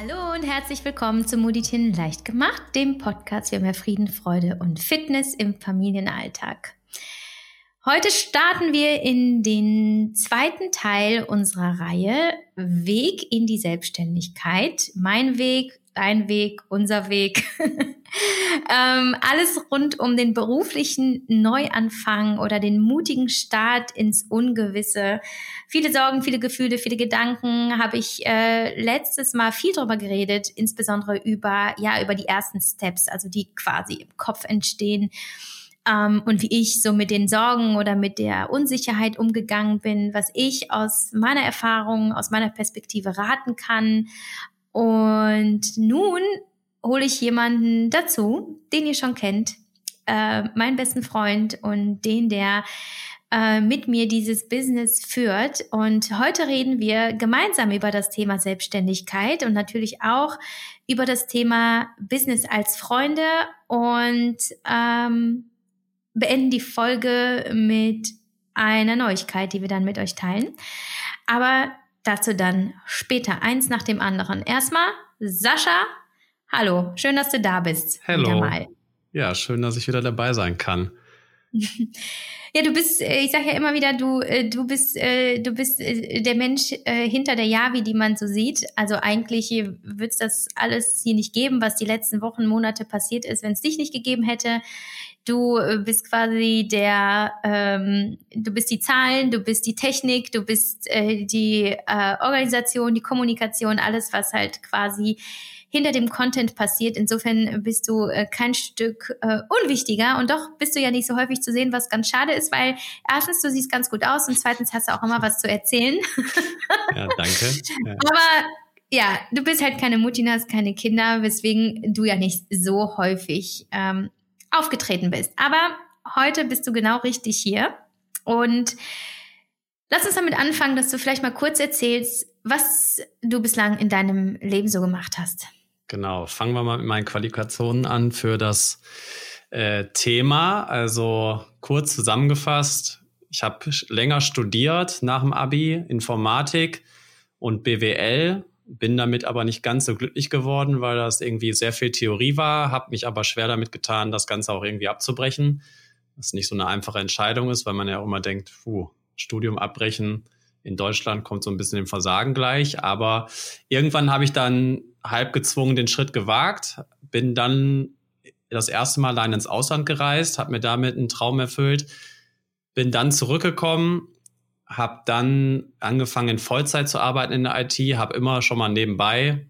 Hallo und herzlich willkommen zu Muditin leicht gemacht, dem Podcast für mehr Frieden, Freude und Fitness im Familienalltag. Heute starten wir in den zweiten Teil unserer Reihe Weg in die Selbstständigkeit. Mein Weg, dein Weg, unser Weg. ähm, alles rund um den beruflichen Neuanfang oder den mutigen Start ins Ungewisse. Viele Sorgen, viele Gefühle, viele Gedanken habe ich äh, letztes Mal viel darüber geredet, insbesondere über, ja, über die ersten Steps, also die quasi im Kopf entstehen ähm, und wie ich so mit den Sorgen oder mit der Unsicherheit umgegangen bin, was ich aus meiner Erfahrung, aus meiner Perspektive raten kann. Und nun hole ich jemanden dazu, den ihr schon kennt, äh, meinen besten Freund und den, der äh, mit mir dieses Business führt. Und heute reden wir gemeinsam über das Thema Selbstständigkeit und natürlich auch über das Thema Business als Freunde und ähm, beenden die Folge mit einer Neuigkeit, die wir dann mit euch teilen. Aber dazu dann später eins nach dem anderen. Erstmal Sascha, Hallo, schön, dass du da bist. Hallo. Ja, schön, dass ich wieder dabei sein kann. Ja, du bist, äh, ich sage ja immer wieder, du, äh, du bist, äh, du bist der Mensch hinter der Yavi, die man so sieht. Also eigentlich wird es das alles hier nicht geben, was die letzten Wochen, Monate passiert ist, wenn es dich nicht gegeben hätte. Du bist quasi der, ähm, du bist die Zahlen, du bist die Technik, du bist äh, die äh, Organisation, die Kommunikation, alles, was halt quasi hinter dem Content passiert. Insofern bist du äh, kein Stück äh, unwichtiger und doch bist du ja nicht so häufig zu sehen, was ganz schade ist, weil erstens, du siehst ganz gut aus und zweitens hast du auch immer was zu erzählen. ja, danke. Ja. Aber ja, du bist halt keine Mutti, hast keine Kinder, weswegen du ja nicht so häufig ähm, aufgetreten bist. Aber heute bist du genau richtig hier und Lass uns damit anfangen, dass du vielleicht mal kurz erzählst, was du bislang in deinem Leben so gemacht hast. Genau, fangen wir mal mit meinen Qualifikationen an für das äh, Thema. Also kurz zusammengefasst, ich habe länger studiert nach dem ABI, Informatik und BWL, bin damit aber nicht ganz so glücklich geworden, weil das irgendwie sehr viel Theorie war, habe mich aber schwer damit getan, das Ganze auch irgendwie abzubrechen. Was nicht so eine einfache Entscheidung ist, weil man ja auch immer denkt, puh, Studium abbrechen, in Deutschland kommt so ein bisschen dem Versagen gleich. Aber irgendwann habe ich dann halb gezwungen den Schritt gewagt, bin dann das erste Mal allein ins Ausland gereist, habe mir damit einen Traum erfüllt, bin dann zurückgekommen, habe dann angefangen in Vollzeit zu arbeiten in der IT, habe immer schon mal nebenbei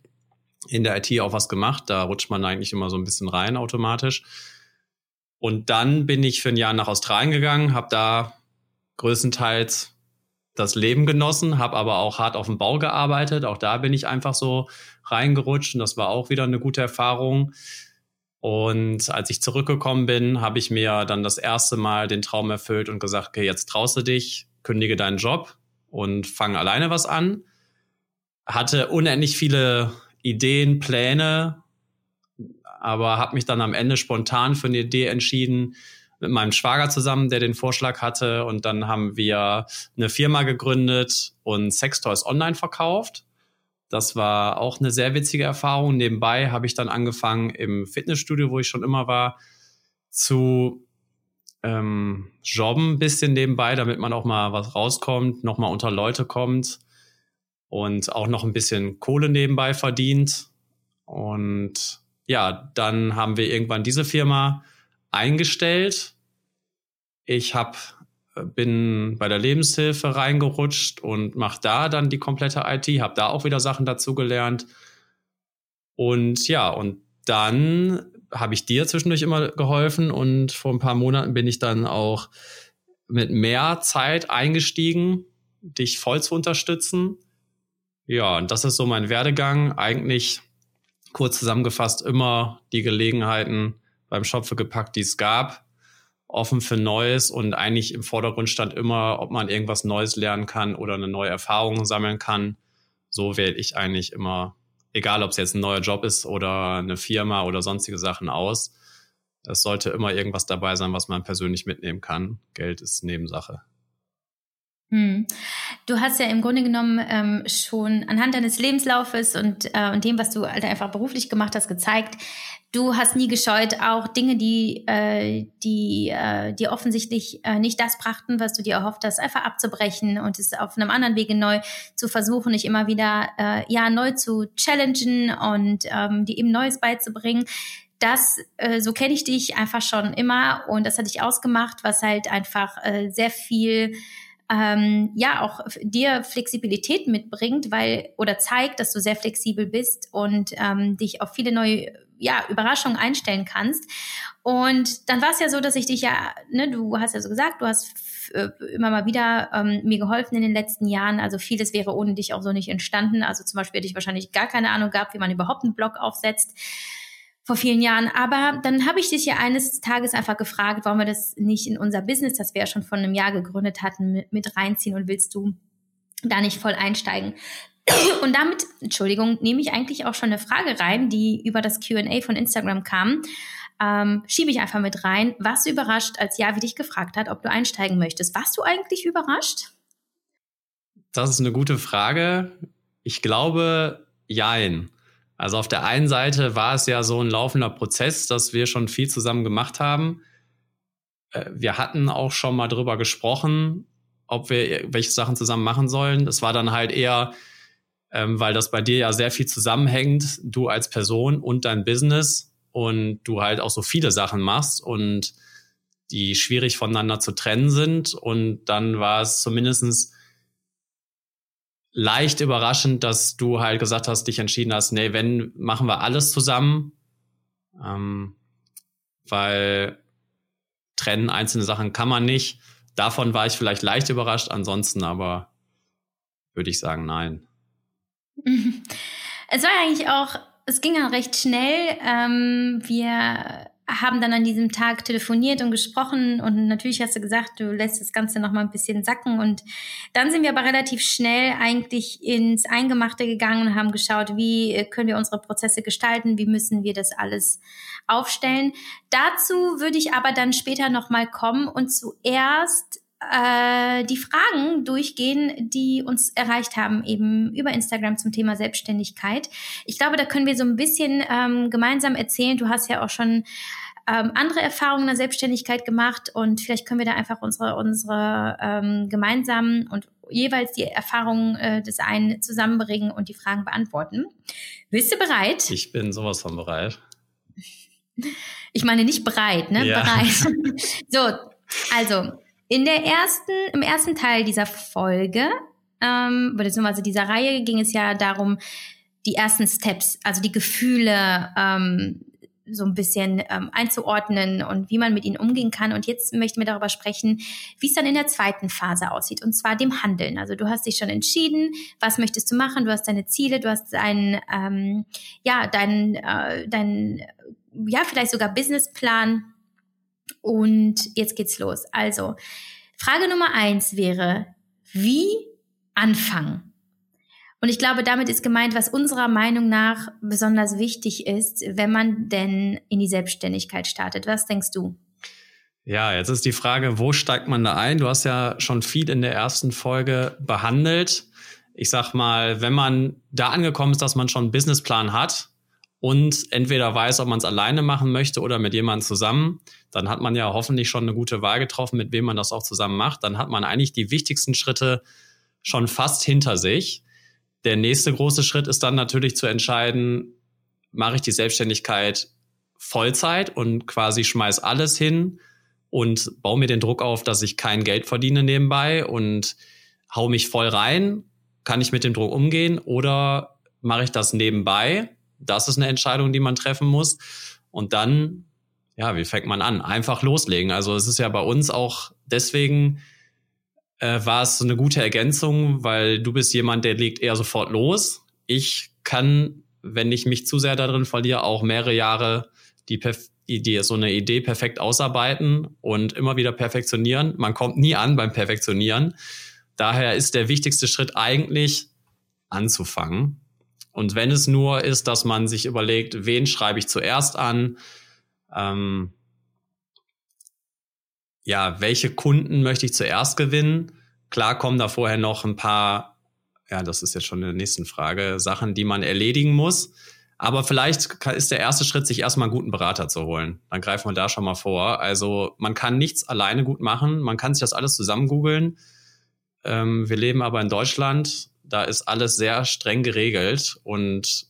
in der IT auch was gemacht, da rutscht man eigentlich immer so ein bisschen rein automatisch. Und dann bin ich für ein Jahr nach Australien gegangen, habe da größtenteils das Leben genossen, habe aber auch hart auf dem Bau gearbeitet. Auch da bin ich einfach so reingerutscht und das war auch wieder eine gute Erfahrung. Und als ich zurückgekommen bin, habe ich mir dann das erste Mal den Traum erfüllt und gesagt, okay, jetzt traust du dich, kündige deinen Job und fang alleine was an. Hatte unendlich viele Ideen, Pläne, aber habe mich dann am Ende spontan für eine Idee entschieden, mit meinem Schwager zusammen, der den Vorschlag hatte. Und dann haben wir eine Firma gegründet und Sextoys online verkauft. Das war auch eine sehr witzige Erfahrung. Nebenbei habe ich dann angefangen im Fitnessstudio, wo ich schon immer war, zu ähm, jobben ein bisschen nebenbei, damit man auch mal was rauskommt, noch mal unter Leute kommt und auch noch ein bisschen Kohle nebenbei verdient. Und ja, dann haben wir irgendwann diese Firma eingestellt. Ich hab, äh, bin bei der Lebenshilfe reingerutscht und mache da dann die komplette IT, habe da auch wieder Sachen dazu gelernt. Und ja, und dann habe ich dir zwischendurch immer geholfen und vor ein paar Monaten bin ich dann auch mit mehr Zeit eingestiegen, dich voll zu unterstützen. Ja, und das ist so mein Werdegang. Eigentlich kurz zusammengefasst immer die Gelegenheiten, beim Schopfe gepackt, die es gab, offen für Neues und eigentlich im Vordergrund stand immer, ob man irgendwas Neues lernen kann oder eine neue Erfahrung sammeln kann. So wähle ich eigentlich immer, egal ob es jetzt ein neuer Job ist oder eine Firma oder sonstige Sachen aus. Es sollte immer irgendwas dabei sein, was man persönlich mitnehmen kann. Geld ist Nebensache. Hm. Du hast ja im Grunde genommen ähm, schon anhand deines Lebenslaufes und, äh, und dem, was du halt einfach beruflich gemacht hast, gezeigt, du hast nie gescheut, auch Dinge, die, äh, die äh, dir offensichtlich äh, nicht das brachten, was du dir erhofft hast, einfach abzubrechen und es auf einem anderen Wege neu zu versuchen, dich immer wieder äh, ja neu zu challengen und ähm, dir eben Neues beizubringen das, äh, so kenne ich dich einfach schon immer und das hat dich ausgemacht, was halt einfach äh, sehr viel ähm, ja auch dir Flexibilität mitbringt, weil oder zeigt, dass du sehr flexibel bist und ähm, dich auf viele neue ja, Überraschungen einstellen kannst. Und dann war es ja so, dass ich dich ja, ne, du hast ja so gesagt, du hast äh, immer mal wieder ähm, mir geholfen in den letzten Jahren. Also vieles wäre ohne dich auch so nicht entstanden. Also zum Beispiel hätte ich wahrscheinlich gar keine Ahnung gehabt, wie man überhaupt einen Blog aufsetzt vor vielen Jahren. Aber dann habe ich dich ja eines Tages einfach gefragt, warum wir das nicht in unser Business, das wir ja schon vor einem Jahr gegründet hatten, mit, reinziehen und willst du da nicht voll einsteigen? Und damit, Entschuldigung, nehme ich eigentlich auch schon eine Frage rein, die über das QA von Instagram kam. Ähm, schiebe ich einfach mit rein. Warst du überrascht, als Javi dich gefragt hat, ob du einsteigen möchtest? Warst du eigentlich überrascht? Das ist eine gute Frage. Ich glaube, jein. Also auf der einen Seite war es ja so ein laufender Prozess, dass wir schon viel zusammen gemacht haben. Äh, wir hatten auch schon mal drüber gesprochen, ob wir welche Sachen zusammen machen sollen. Das war dann halt eher, ähm, weil das bei dir ja sehr viel zusammenhängt, du als Person und dein Business und du halt auch so viele Sachen machst und die schwierig voneinander zu trennen sind. Und dann war es zumindestens leicht überraschend, dass du halt gesagt hast, dich entschieden hast, nee, wenn, machen wir alles zusammen. Ähm, weil trennen einzelne Sachen kann man nicht. Davon war ich vielleicht leicht überrascht, ansonsten aber würde ich sagen, nein. Es war eigentlich auch, es ging ja recht schnell. Ähm, wir haben dann an diesem Tag telefoniert und gesprochen und natürlich hast du gesagt, du lässt das Ganze noch mal ein bisschen sacken und dann sind wir aber relativ schnell eigentlich ins Eingemachte gegangen und haben geschaut, wie äh, können wir unsere Prozesse gestalten, wie müssen wir das alles aufstellen. Dazu würde ich aber dann später noch mal kommen und zuerst äh, die Fragen durchgehen, die uns erreicht haben, eben über Instagram zum Thema Selbstständigkeit. Ich glaube, da können wir so ein bisschen ähm, gemeinsam erzählen. Du hast ja auch schon ähm, andere Erfahrungen in der Selbstständigkeit gemacht und vielleicht können wir da einfach unsere, unsere ähm, gemeinsamen und jeweils die Erfahrungen äh, des einen zusammenbringen und die Fragen beantworten. Bist du bereit? Ich bin sowas von bereit. Ich meine nicht bereit, ne? Ja. Bereit. so, also in der ersten, im ersten Teil dieser Folge, ähm, beziehungsweise dieser Reihe ging es ja darum, die ersten Steps, also die Gefühle ähm, so ein bisschen ähm, einzuordnen und wie man mit ihnen umgehen kann. Und jetzt möchten wir darüber sprechen, wie es dann in der zweiten Phase aussieht, und zwar dem Handeln. Also du hast dich schon entschieden, was möchtest du machen, du hast deine Ziele, du hast deinen, ähm, ja, deinen, äh, deinen, ja, vielleicht sogar Businessplan. Und jetzt geht's los. Also, Frage Nummer eins wäre, wie anfangen? Und ich glaube, damit ist gemeint, was unserer Meinung nach besonders wichtig ist, wenn man denn in die Selbstständigkeit startet. Was denkst du? Ja, jetzt ist die Frage, wo steigt man da ein? Du hast ja schon viel in der ersten Folge behandelt. Ich sag mal, wenn man da angekommen ist, dass man schon einen Businessplan hat und entweder weiß, ob man es alleine machen möchte oder mit jemandem zusammen, dann hat man ja hoffentlich schon eine gute Wahl getroffen, mit wem man das auch zusammen macht. Dann hat man eigentlich die wichtigsten Schritte schon fast hinter sich. Der nächste große Schritt ist dann natürlich zu entscheiden, mache ich die Selbstständigkeit Vollzeit und quasi schmeiß alles hin und baue mir den Druck auf, dass ich kein Geld verdiene nebenbei und hau mich voll rein. Kann ich mit dem Druck umgehen oder mache ich das nebenbei? Das ist eine Entscheidung, die man treffen muss. Und dann, ja, wie fängt man an? Einfach loslegen. Also es ist ja bei uns auch deswegen äh, war es eine gute Ergänzung, weil du bist jemand, der legt eher sofort los. Ich kann, wenn ich mich zu sehr darin verliere, auch mehrere Jahre die Idee, so eine Idee perfekt ausarbeiten und immer wieder perfektionieren. Man kommt nie an beim Perfektionieren. Daher ist der wichtigste Schritt eigentlich anzufangen. Und wenn es nur ist, dass man sich überlegt, wen schreibe ich zuerst an, ähm, ja, welche Kunden möchte ich zuerst gewinnen? Klar kommen da vorher noch ein paar, ja, das ist jetzt schon in der nächsten Frage, Sachen, die man erledigen muss. Aber vielleicht ist der erste Schritt, sich erstmal einen guten Berater zu holen. Dann greifen wir da schon mal vor. Also man kann nichts alleine gut machen. Man kann sich das alles zusammen googeln. Ähm, wir leben aber in Deutschland. Da ist alles sehr streng geregelt und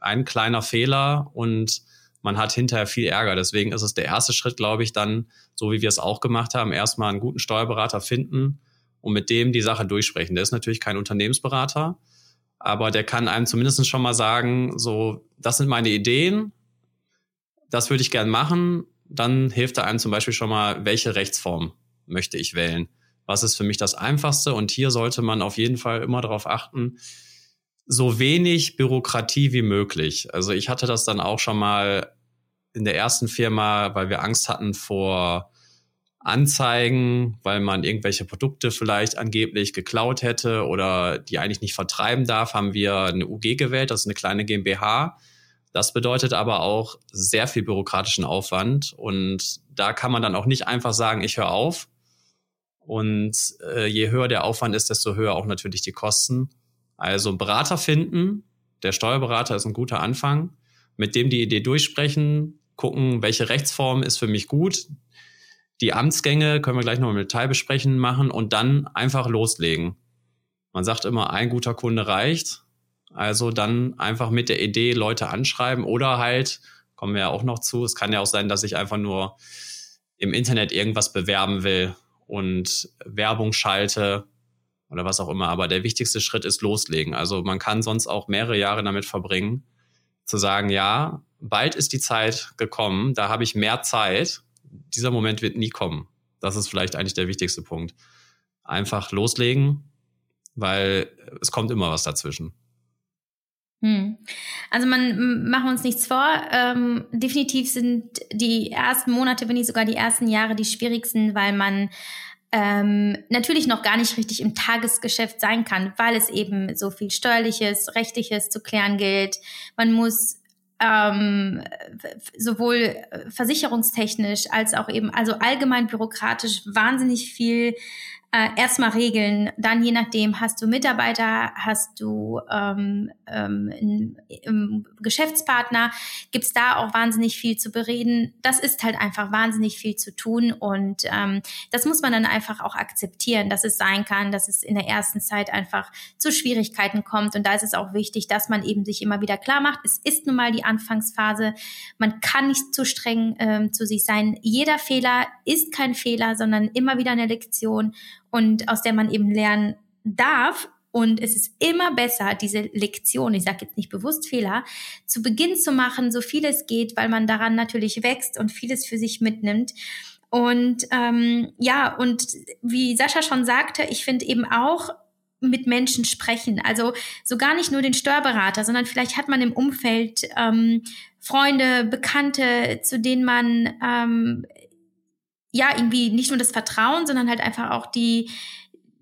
ein kleiner Fehler und man hat hinterher viel Ärger. Deswegen ist es der erste Schritt, glaube ich, dann, so wie wir es auch gemacht haben, erstmal einen guten Steuerberater finden und mit dem die Sache durchsprechen. Der ist natürlich kein Unternehmensberater, aber der kann einem zumindest schon mal sagen, so, das sind meine Ideen, das würde ich gern machen. Dann hilft er einem zum Beispiel schon mal, welche Rechtsform möchte ich wählen? Was ist für mich das Einfachste? Und hier sollte man auf jeden Fall immer darauf achten, so wenig Bürokratie wie möglich. Also ich hatte das dann auch schon mal in der ersten Firma, weil wir Angst hatten vor Anzeigen, weil man irgendwelche Produkte vielleicht angeblich geklaut hätte oder die eigentlich nicht vertreiben darf, haben wir eine UG gewählt, das ist eine kleine GmbH. Das bedeutet aber auch sehr viel bürokratischen Aufwand und da kann man dann auch nicht einfach sagen, ich höre auf. Und äh, je höher der Aufwand ist, desto höher auch natürlich die Kosten. Also Berater finden, der Steuerberater ist ein guter Anfang, mit dem die Idee durchsprechen, gucken, welche Rechtsform ist für mich gut, die Amtsgänge, können wir gleich noch im Detail besprechen, machen und dann einfach loslegen. Man sagt immer, ein guter Kunde reicht. Also dann einfach mit der Idee Leute anschreiben oder halt, kommen wir ja auch noch zu, es kann ja auch sein, dass ich einfach nur im Internet irgendwas bewerben will und Werbung schalte oder was auch immer. Aber der wichtigste Schritt ist loslegen. Also man kann sonst auch mehrere Jahre damit verbringen, zu sagen, ja, bald ist die Zeit gekommen, da habe ich mehr Zeit dieser Moment wird nie kommen. Das ist vielleicht eigentlich der wichtigste Punkt. Einfach loslegen, weil es kommt immer was dazwischen. Hm. Also man machen uns nichts vor. Ähm, definitiv sind die ersten Monate, wenn nicht sogar die ersten Jahre die schwierigsten, weil man ähm, natürlich noch gar nicht richtig im Tagesgeschäft sein kann, weil es eben so viel steuerliches, rechtliches zu klären gilt. Man muss ähm, sowohl versicherungstechnisch als auch eben, also allgemein bürokratisch wahnsinnig viel äh, erstmal regeln. Dann je nachdem, hast du Mitarbeiter, hast du ähm, ähm, einen Geschäftspartner, gibt's da auch wahnsinnig viel zu bereden. Das ist halt einfach wahnsinnig viel zu tun und ähm, das muss man dann einfach auch akzeptieren, dass es sein kann, dass es in der ersten Zeit einfach zu Schwierigkeiten kommt und da ist es auch wichtig, dass man eben sich immer wieder klar macht, es ist nun mal die Anfangsphase, man kann nicht zu streng ähm, zu sich sein. Jeder Fehler ist kein Fehler, sondern immer wieder eine Lektion und aus der man eben lernen darf. Und es ist immer besser, diese Lektion, ich sage jetzt nicht bewusst Fehler, zu Beginn zu machen, so viel es geht, weil man daran natürlich wächst und vieles für sich mitnimmt. Und ähm, ja, und wie Sascha schon sagte, ich finde eben auch mit Menschen sprechen. Also so gar nicht nur den Steuerberater, sondern vielleicht hat man im Umfeld ähm, Freunde, Bekannte, zu denen man ähm, ja, irgendwie nicht nur das Vertrauen, sondern halt einfach auch die,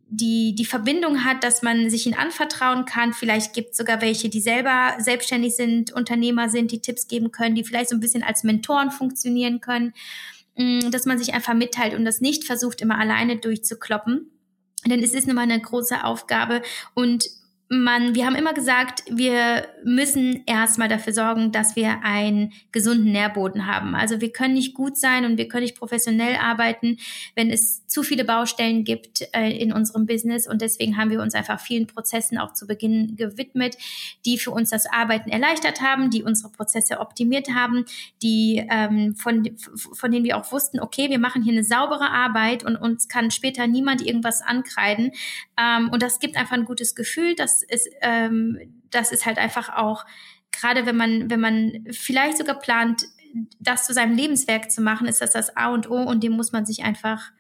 die, die Verbindung hat, dass man sich ihnen anvertrauen kann. Vielleicht gibt es sogar welche, die selber selbstständig sind, Unternehmer sind, die Tipps geben können, die vielleicht so ein bisschen als Mentoren funktionieren können, mm, dass man sich einfach mitteilt und das nicht versucht, immer alleine durchzukloppen. Denn es ist nun mal eine große Aufgabe und man, wir haben immer gesagt, wir müssen erstmal dafür sorgen, dass wir einen gesunden Nährboden haben. Also wir können nicht gut sein und wir können nicht professionell arbeiten, wenn es zu viele Baustellen gibt äh, in unserem Business. Und deswegen haben wir uns einfach vielen Prozessen auch zu Beginn gewidmet, die für uns das Arbeiten erleichtert haben, die unsere Prozesse optimiert haben, die ähm, von, von denen wir auch wussten, okay, wir machen hier eine saubere Arbeit und uns kann später niemand irgendwas ankreiden. Ähm, und das gibt einfach ein gutes Gefühl, dass ist, ähm, das ist halt einfach auch, gerade wenn man, wenn man vielleicht sogar plant, das zu seinem Lebenswerk zu machen, ist das das A und O und dem muss man sich einfach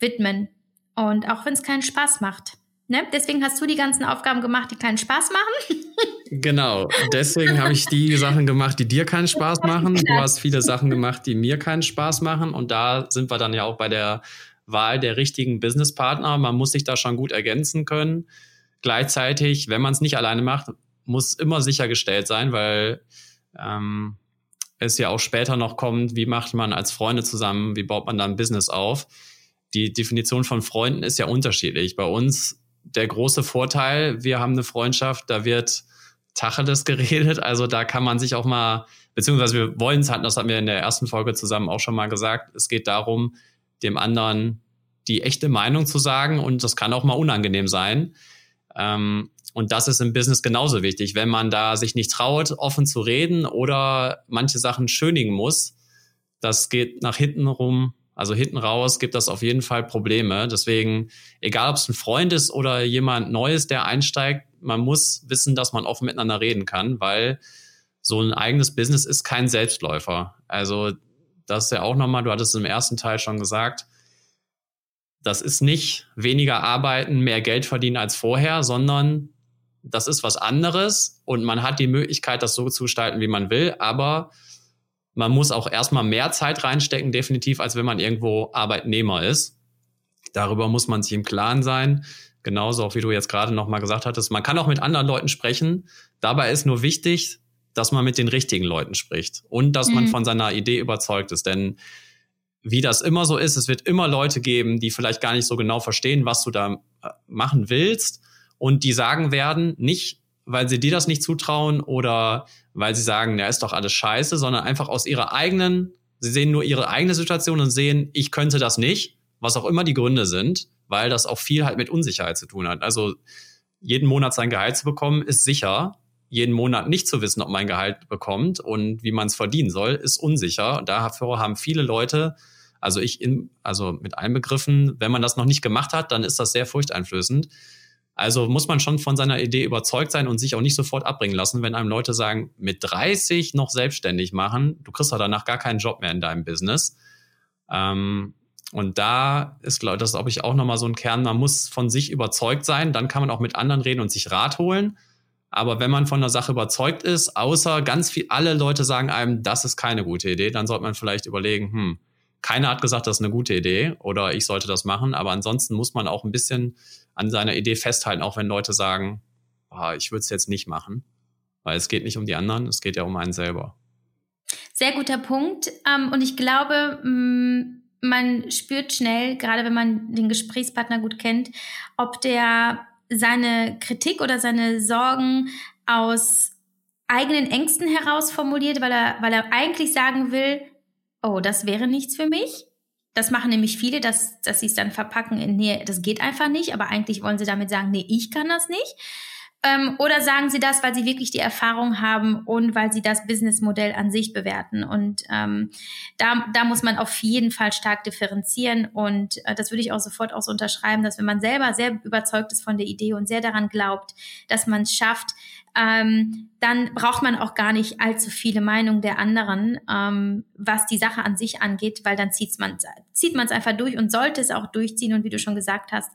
widmen. Und auch wenn es keinen Spaß macht. Ne? Deswegen hast du die ganzen Aufgaben gemacht, die keinen Spaß machen. genau, deswegen habe ich die Sachen gemacht, die dir keinen Spaß machen. Du hast viele Sachen gemacht, die mir keinen Spaß machen. Und da sind wir dann ja auch bei der Wahl der richtigen Businesspartner. Man muss sich da schon gut ergänzen können. Gleichzeitig, wenn man es nicht alleine macht, muss immer sichergestellt sein, weil ähm, es ja auch später noch kommt, wie macht man als Freunde zusammen, wie baut man dann ein Business auf. die Definition von Freunden ist ja unterschiedlich. Bei uns der große Vorteil, wir haben eine Freundschaft, da wird Tacheles geredet, also da kann man sich auch mal, beziehungsweise wir wollen es halt, das hatten wir in der ersten Folge zusammen auch schon mal gesagt, es geht darum, dem anderen die echte Meinung zu sagen und das kann auch mal unangenehm sein. Ähm, und das ist im Business genauso wichtig. Wenn man da sich nicht traut, offen zu reden oder manche Sachen schönigen muss, das geht nach hinten rum, also hinten raus gibt das auf jeden Fall Probleme. Deswegen, egal ob es ein Freund ist oder jemand Neues, der einsteigt, man muss wissen, dass man offen miteinander reden kann, weil so ein eigenes Business ist kein Selbstläufer. Also das ist ja auch nochmal, du hattest es im ersten Teil schon gesagt, das ist nicht weniger arbeiten, mehr Geld verdienen als vorher, sondern das ist was anderes und man hat die Möglichkeit, das so zu gestalten, wie man will, aber man muss auch erstmal mehr Zeit reinstecken, definitiv, als wenn man irgendwo Arbeitnehmer ist. Darüber muss man sich im Klaren sein. Genauso auch wie du jetzt gerade nochmal gesagt hattest. Man kann auch mit anderen Leuten sprechen. Dabei ist nur wichtig, dass man mit den richtigen Leuten spricht und dass mhm. man von seiner Idee überzeugt ist. Denn wie das immer so ist, es wird immer Leute geben, die vielleicht gar nicht so genau verstehen, was du da äh, machen willst und die sagen werden, nicht weil sie dir das nicht zutrauen oder weil sie sagen, ja, ist doch alles scheiße, sondern einfach aus ihrer eigenen, sie sehen nur ihre eigene Situation und sehen, ich könnte das nicht, was auch immer die Gründe sind, weil das auch viel halt mit Unsicherheit zu tun hat. Also jeden Monat sein Gehalt zu bekommen, ist sicher. Jeden Monat nicht zu wissen, ob man Gehalt bekommt und wie man es verdienen soll, ist unsicher. Und dafür haben viele Leute, also ich in, also mit einbegriffen, wenn man das noch nicht gemacht hat, dann ist das sehr furchteinflößend. Also muss man schon von seiner Idee überzeugt sein und sich auch nicht sofort abbringen lassen, wenn einem Leute sagen, mit 30 noch selbstständig machen, du kriegst doch danach gar keinen Job mehr in deinem Business. Ähm, und da ist, glaube ich, das ist, glaube ich, auch nochmal so ein Kern, man muss von sich überzeugt sein, dann kann man auch mit anderen reden und sich Rat holen. Aber wenn man von der Sache überzeugt ist, außer ganz viel, alle Leute sagen einem, das ist keine gute Idee, dann sollte man vielleicht überlegen, hm, keiner hat gesagt, das ist eine gute Idee oder ich sollte das machen. Aber ansonsten muss man auch ein bisschen an seiner Idee festhalten, auch wenn Leute sagen, oh, ich würde es jetzt nicht machen. Weil es geht nicht um die anderen, es geht ja um einen selber. Sehr guter Punkt. Ähm, und ich glaube, mm, man spürt schnell, gerade wenn man den Gesprächspartner gut kennt, ob der seine Kritik oder seine Sorgen aus eigenen Ängsten heraus formuliert, weil er, weil er eigentlich sagen will, oh, das wäre nichts für mich. Das machen nämlich viele, dass, dass sie es dann verpacken in, nee, das geht einfach nicht, aber eigentlich wollen sie damit sagen, nee, ich kann das nicht. Ähm, oder sagen sie das, weil sie wirklich die Erfahrung haben und weil sie das Businessmodell an sich bewerten. Und ähm, da, da muss man auf jeden Fall stark differenzieren. Und äh, das würde ich auch sofort auch so unterschreiben, dass wenn man selber sehr überzeugt ist von der Idee und sehr daran glaubt, dass man es schafft, ähm, dann braucht man auch gar nicht allzu viele Meinungen der anderen, ähm, was die Sache an sich angeht, weil dann zieht man zieht man es einfach durch und sollte es auch durchziehen und wie du schon gesagt hast,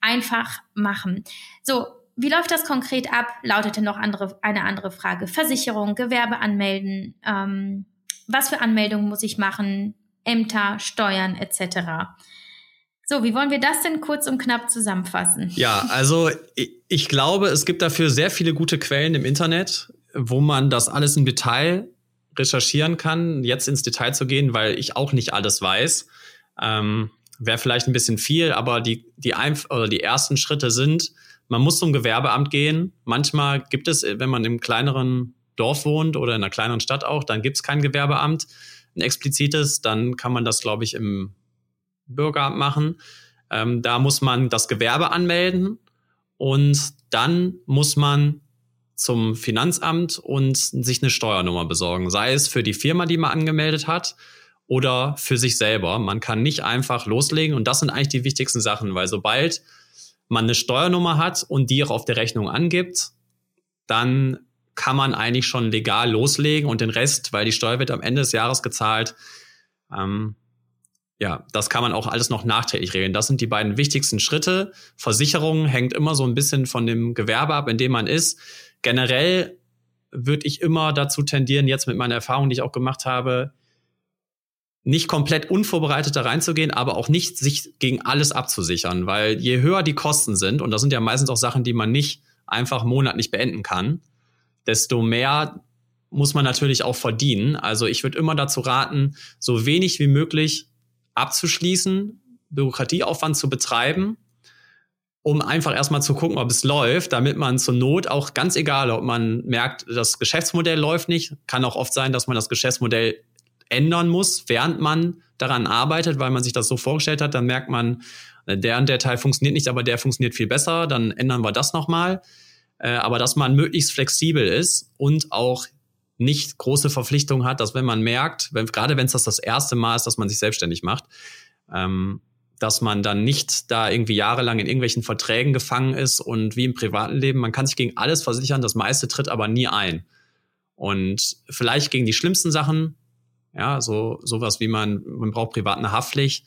einfach machen. So, wie läuft das konkret ab? Lautete noch andere, eine andere Frage. Versicherung, Gewerbe anmelden, ähm, was für Anmeldungen muss ich machen, Ämter, Steuern etc. So, wie wollen wir das denn kurz und knapp zusammenfassen? Ja, also ich, glaube, es gibt dafür sehr viele gute Quellen im Internet, wo man das alles im Detail recherchieren kann, jetzt ins Detail zu gehen, weil ich auch nicht alles weiß. Ähm, Wäre vielleicht ein bisschen viel, aber die, die, oder die ersten Schritte sind, man muss zum Gewerbeamt gehen. Manchmal gibt es, wenn man im kleineren Dorf wohnt oder in einer kleineren Stadt auch, dann gibt es kein Gewerbeamt, ein explizites. Dann kann man das, glaube ich, im Bürgeramt machen. Ähm, da muss man das Gewerbe anmelden und dann muss man zum Finanzamt und sich eine Steuernummer besorgen, sei es für die Firma, die man angemeldet hat oder für sich selber. Man kann nicht einfach loslegen und das sind eigentlich die wichtigsten Sachen, weil sobald man eine Steuernummer hat und die auch auf der Rechnung angibt, dann kann man eigentlich schon legal loslegen und den Rest, weil die Steuer wird am Ende des Jahres gezahlt, ähm, ja, das kann man auch alles noch nachträglich regeln. Das sind die beiden wichtigsten Schritte. Versicherung hängt immer so ein bisschen von dem Gewerbe ab, in dem man ist. Generell würde ich immer dazu tendieren, jetzt mit meiner Erfahrung, die ich auch gemacht habe, nicht komplett unvorbereitet da reinzugehen, aber auch nicht sich gegen alles abzusichern, weil je höher die Kosten sind, und das sind ja meistens auch Sachen, die man nicht einfach monatlich beenden kann, desto mehr muss man natürlich auch verdienen. Also ich würde immer dazu raten, so wenig wie möglich abzuschließen, Bürokratieaufwand zu betreiben, um einfach erstmal zu gucken, ob es läuft, damit man zur Not auch ganz egal, ob man merkt, das Geschäftsmodell läuft nicht, kann auch oft sein, dass man das Geschäftsmodell ändern muss, während man daran arbeitet, weil man sich das so vorgestellt hat, dann merkt man, äh, der und der Teil funktioniert nicht, aber der funktioniert viel besser, dann ändern wir das nochmal. Äh, aber dass man möglichst flexibel ist und auch nicht große Verpflichtungen hat, dass wenn man merkt, wenn, gerade wenn es das das erste Mal ist, dass man sich selbstständig macht, ähm, dass man dann nicht da irgendwie jahrelang in irgendwelchen Verträgen gefangen ist und wie im privaten Leben, man kann sich gegen alles versichern, das meiste tritt aber nie ein. Und vielleicht gegen die schlimmsten Sachen, ja, so sowas wie man, man braucht privat eine Haftpflicht,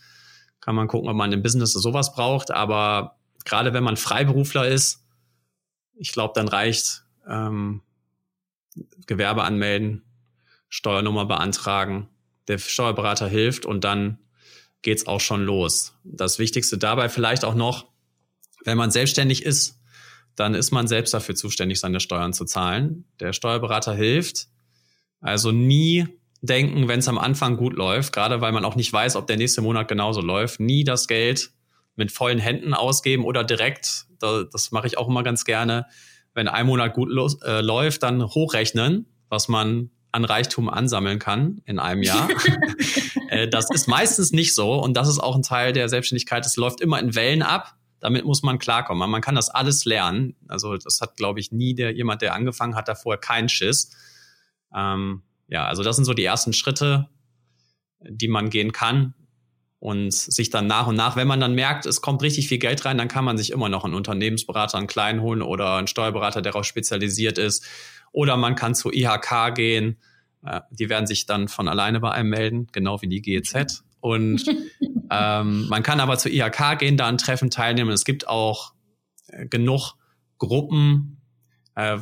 kann man gucken, ob man im Business sowas braucht, aber gerade wenn man Freiberufler ist, ich glaube, dann reicht ähm, Gewerbe anmelden, Steuernummer beantragen, der Steuerberater hilft und dann geht's auch schon los. Das Wichtigste dabei vielleicht auch noch, wenn man selbstständig ist, dann ist man selbst dafür zuständig, seine Steuern zu zahlen. Der Steuerberater hilft. Also nie denken, wenn es am Anfang gut läuft, gerade weil man auch nicht weiß, ob der nächste Monat genauso läuft, nie das Geld mit vollen Händen ausgeben oder direkt, das mache ich auch immer ganz gerne, wenn ein Monat gut los, äh, läuft, dann hochrechnen, was man an Reichtum ansammeln kann in einem Jahr. äh, das ist meistens nicht so und das ist auch ein Teil der Selbstständigkeit. Es läuft immer in Wellen ab. Damit muss man klarkommen. Man kann das alles lernen. Also das hat, glaube ich, nie der jemand, der angefangen hat, da vorher keinen Schiss. Ähm, ja, also das sind so die ersten Schritte, die man gehen kann und sich dann nach und nach, wenn man dann merkt, es kommt richtig viel Geld rein, dann kann man sich immer noch einen Unternehmensberater, einen kleinen holen oder einen Steuerberater, der darauf spezialisiert ist. Oder man kann zu IHK gehen. Die werden sich dann von alleine bei einem melden, genau wie die GEZ. Und ähm, man kann aber zu IHK gehen, da an Treffen teilnehmen. Es gibt auch äh, genug Gruppen, äh,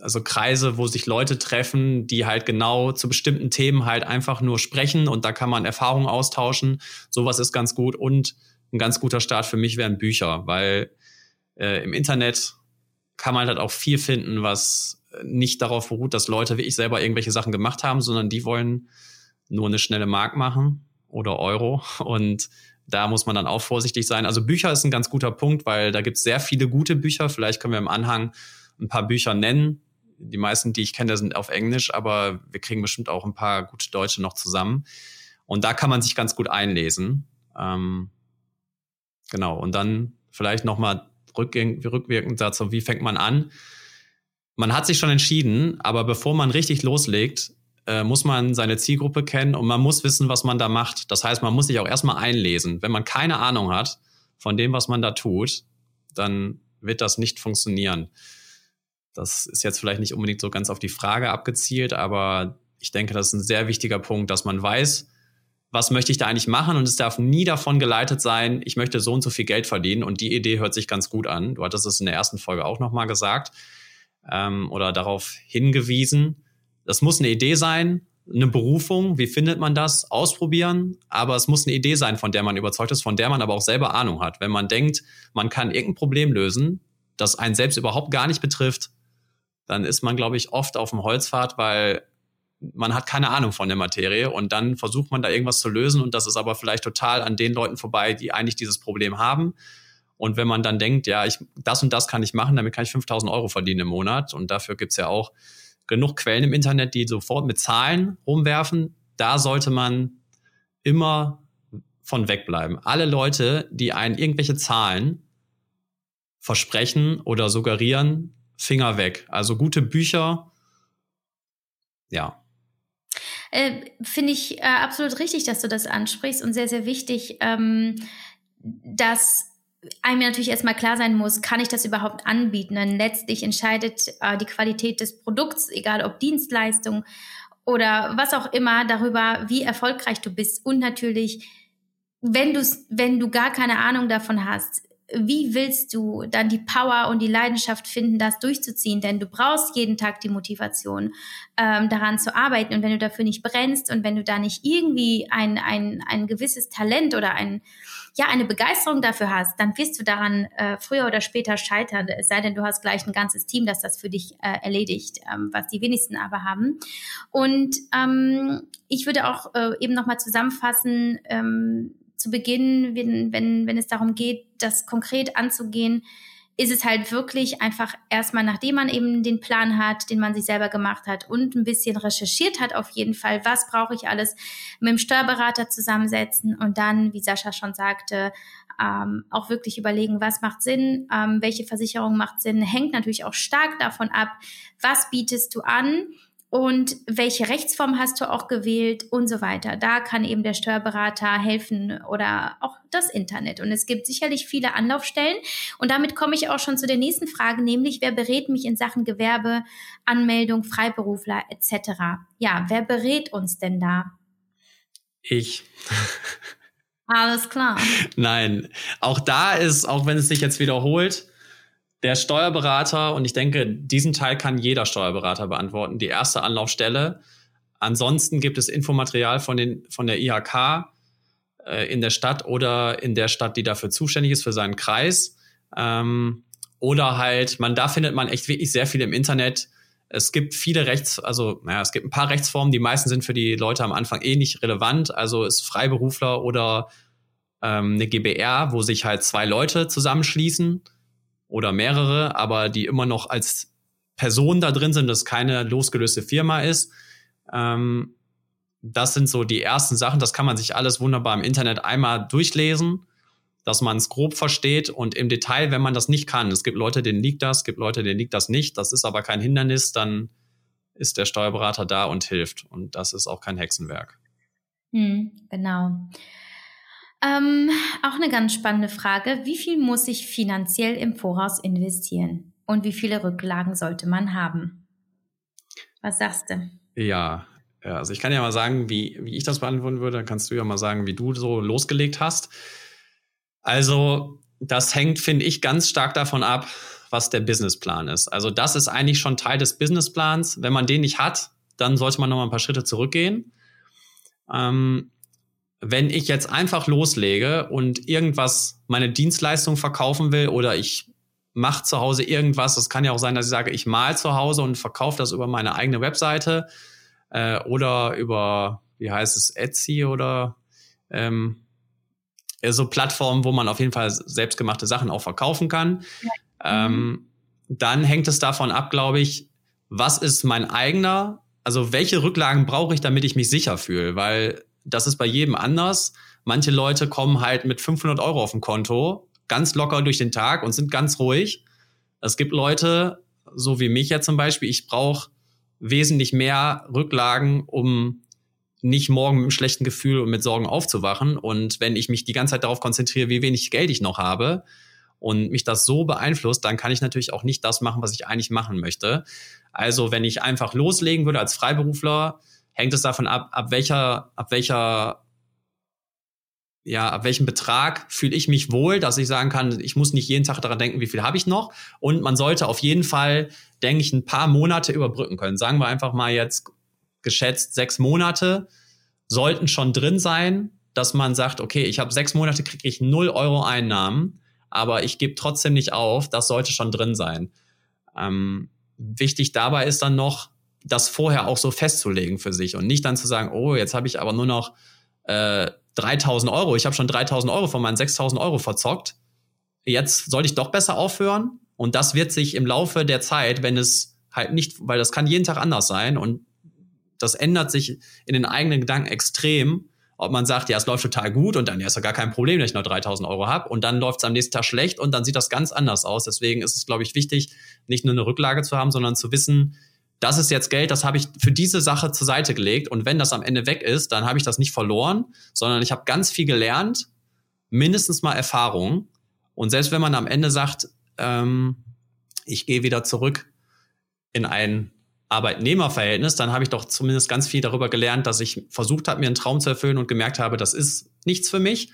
also Kreise, wo sich Leute treffen, die halt genau zu bestimmten Themen halt einfach nur sprechen und da kann man Erfahrungen austauschen. Sowas ist ganz gut und ein ganz guter Start für mich wären Bücher, weil äh, im Internet kann man halt auch viel finden, was nicht darauf beruht, dass Leute wie ich selber irgendwelche Sachen gemacht haben, sondern die wollen nur eine schnelle Mark machen oder Euro und da muss man dann auch vorsichtig sein. Also Bücher ist ein ganz guter Punkt, weil da gibt es sehr viele gute Bücher. Vielleicht können wir im Anhang ein paar Bücher nennen, die meisten, die ich kenne, sind auf Englisch, aber wir kriegen bestimmt auch ein paar gute Deutsche noch zusammen. Und da kann man sich ganz gut einlesen. Ähm, genau. Und dann vielleicht nochmal rückwirkend dazu, wie fängt man an? Man hat sich schon entschieden, aber bevor man richtig loslegt, äh, muss man seine Zielgruppe kennen und man muss wissen, was man da macht. Das heißt, man muss sich auch erstmal einlesen. Wenn man keine Ahnung hat von dem, was man da tut, dann wird das nicht funktionieren. Das ist jetzt vielleicht nicht unbedingt so ganz auf die Frage abgezielt, aber ich denke, das ist ein sehr wichtiger Punkt, dass man weiß, was möchte ich da eigentlich machen und es darf nie davon geleitet sein, ich möchte so und so viel Geld verdienen und die Idee hört sich ganz gut an. Du hattest es in der ersten Folge auch nochmal gesagt ähm, oder darauf hingewiesen. Das muss eine Idee sein, eine Berufung, wie findet man das? Ausprobieren, aber es muss eine Idee sein, von der man überzeugt ist, von der man aber auch selber Ahnung hat. Wenn man denkt, man kann irgendein Problem lösen, das einen selbst überhaupt gar nicht betrifft, dann ist man, glaube ich, oft auf dem Holzpfad, weil man hat keine Ahnung von der Materie und dann versucht man da irgendwas zu lösen und das ist aber vielleicht total an den Leuten vorbei, die eigentlich dieses Problem haben. Und wenn man dann denkt, ja, ich, das und das kann ich machen, damit kann ich 5000 Euro verdienen im Monat und dafür gibt's ja auch genug Quellen im Internet, die sofort mit Zahlen rumwerfen, da sollte man immer von wegbleiben. Alle Leute, die einen irgendwelche Zahlen versprechen oder suggerieren, Finger weg. Also gute Bücher, ja. Äh, Finde ich äh, absolut richtig, dass du das ansprichst und sehr, sehr wichtig, ähm, dass einem natürlich erstmal klar sein muss, kann ich das überhaupt anbieten? Dann letztlich entscheidet äh, die Qualität des Produkts, egal ob Dienstleistung oder was auch immer, darüber, wie erfolgreich du bist. Und natürlich, wenn wenn du gar keine Ahnung davon hast, wie willst du dann die Power und die Leidenschaft finden, das durchzuziehen? Denn du brauchst jeden Tag die Motivation, ähm, daran zu arbeiten. Und wenn du dafür nicht brennst und wenn du da nicht irgendwie ein, ein, ein gewisses Talent oder ein, ja, eine Begeisterung dafür hast, dann wirst du daran äh, früher oder später scheitern. Es sei denn, du hast gleich ein ganzes Team, das das für dich äh, erledigt, ähm, was die wenigsten aber haben. Und ähm, ich würde auch äh, eben nochmal zusammenfassen, ähm, zu Beginn, wenn, wenn, wenn es darum geht, das konkret anzugehen, ist es halt wirklich einfach erstmal, nachdem man eben den Plan hat, den man sich selber gemacht hat und ein bisschen recherchiert hat, auf jeden Fall, was brauche ich alles, mit dem Steuerberater zusammensetzen und dann, wie Sascha schon sagte, ähm, auch wirklich überlegen, was macht Sinn, ähm, welche Versicherung macht Sinn, hängt natürlich auch stark davon ab, was bietest du an und welche Rechtsform hast du auch gewählt und so weiter. Da kann eben der Steuerberater helfen oder auch das Internet. Und es gibt sicherlich viele Anlaufstellen. Und damit komme ich auch schon zu der nächsten Frage, nämlich wer berät mich in Sachen Gewerbe, Anmeldung, Freiberufler etc. Ja, wer berät uns denn da? Ich. Alles klar. Nein, auch da ist, auch wenn es sich jetzt wiederholt, der Steuerberater, und ich denke, diesen Teil kann jeder Steuerberater beantworten, die erste Anlaufstelle. Ansonsten gibt es Infomaterial von, den, von der IHK äh, in der Stadt oder in der Stadt, die dafür zuständig ist, für seinen Kreis. Ähm, oder halt, man, da findet man echt wirklich sehr viel im Internet. Es gibt viele Rechts, also naja, es gibt ein paar Rechtsformen, die meisten sind für die Leute am Anfang eh nicht relevant. Also ist Freiberufler oder ähm, eine GBR, wo sich halt zwei Leute zusammenschließen oder mehrere, aber die immer noch als Person da drin sind, dass keine losgelöste Firma ist. Ähm, das sind so die ersten Sachen. Das kann man sich alles wunderbar im Internet einmal durchlesen, dass man es grob versteht und im Detail, wenn man das nicht kann. Es gibt Leute, denen liegt das, es gibt Leute, denen liegt das nicht. Das ist aber kein Hindernis. Dann ist der Steuerberater da und hilft. Und das ist auch kein Hexenwerk. Hm, genau. Ähm, auch eine ganz spannende Frage. Wie viel muss ich finanziell im Voraus investieren? Und wie viele Rücklagen sollte man haben? Was sagst du? Ja, also ich kann ja mal sagen, wie, wie ich das beantworten würde. Dann kannst du ja mal sagen, wie du so losgelegt hast. Also, das hängt, finde ich, ganz stark davon ab, was der Businessplan ist. Also, das ist eigentlich schon Teil des Businessplans. Wenn man den nicht hat, dann sollte man noch mal ein paar Schritte zurückgehen. Ähm, wenn ich jetzt einfach loslege und irgendwas, meine Dienstleistung verkaufen will oder ich mache zu Hause irgendwas, das kann ja auch sein, dass ich sage, ich mal zu Hause und verkaufe das über meine eigene Webseite äh, oder über, wie heißt es, Etsy oder ähm, so Plattformen, wo man auf jeden Fall selbstgemachte Sachen auch verkaufen kann. Ja. Ähm, dann hängt es davon ab, glaube ich, was ist mein eigener, also welche Rücklagen brauche ich, damit ich mich sicher fühle, weil das ist bei jedem anders. Manche Leute kommen halt mit 500 Euro auf dem Konto ganz locker durch den Tag und sind ganz ruhig. Es gibt Leute, so wie mich jetzt zum Beispiel, ich brauche wesentlich mehr Rücklagen, um nicht morgen mit einem schlechten Gefühl und mit Sorgen aufzuwachen. Und wenn ich mich die ganze Zeit darauf konzentriere, wie wenig Geld ich noch habe und mich das so beeinflusst, dann kann ich natürlich auch nicht das machen, was ich eigentlich machen möchte. Also wenn ich einfach loslegen würde als Freiberufler, hängt es davon ab, ab welcher, ab welcher, ja, ab welchem Betrag fühle ich mich wohl, dass ich sagen kann, ich muss nicht jeden Tag daran denken, wie viel habe ich noch. Und man sollte auf jeden Fall, denke ich, ein paar Monate überbrücken können. Sagen wir einfach mal jetzt geschätzt sechs Monate sollten schon drin sein, dass man sagt, okay, ich habe sechs Monate, kriege ich null Euro Einnahmen, aber ich gebe trotzdem nicht auf, das sollte schon drin sein. Ähm, wichtig dabei ist dann noch, das vorher auch so festzulegen für sich und nicht dann zu sagen, oh, jetzt habe ich aber nur noch äh, 3000 Euro, ich habe schon 3000 Euro von meinen 6000 Euro verzockt, jetzt sollte ich doch besser aufhören. Und das wird sich im Laufe der Zeit, wenn es halt nicht, weil das kann jeden Tag anders sein und das ändert sich in den eigenen Gedanken extrem, ob man sagt, ja, es läuft total gut und dann ja, ist ja gar kein Problem, dass ich nur 3000 Euro habe. Und dann läuft es am nächsten Tag schlecht und dann sieht das ganz anders aus. Deswegen ist es, glaube ich, wichtig, nicht nur eine Rücklage zu haben, sondern zu wissen, das ist jetzt Geld, das habe ich für diese Sache zur Seite gelegt. Und wenn das am Ende weg ist, dann habe ich das nicht verloren, sondern ich habe ganz viel gelernt, mindestens mal Erfahrung. Und selbst wenn man am Ende sagt, ähm, ich gehe wieder zurück in ein Arbeitnehmerverhältnis, dann habe ich doch zumindest ganz viel darüber gelernt, dass ich versucht habe, mir einen Traum zu erfüllen und gemerkt habe, das ist nichts für mich.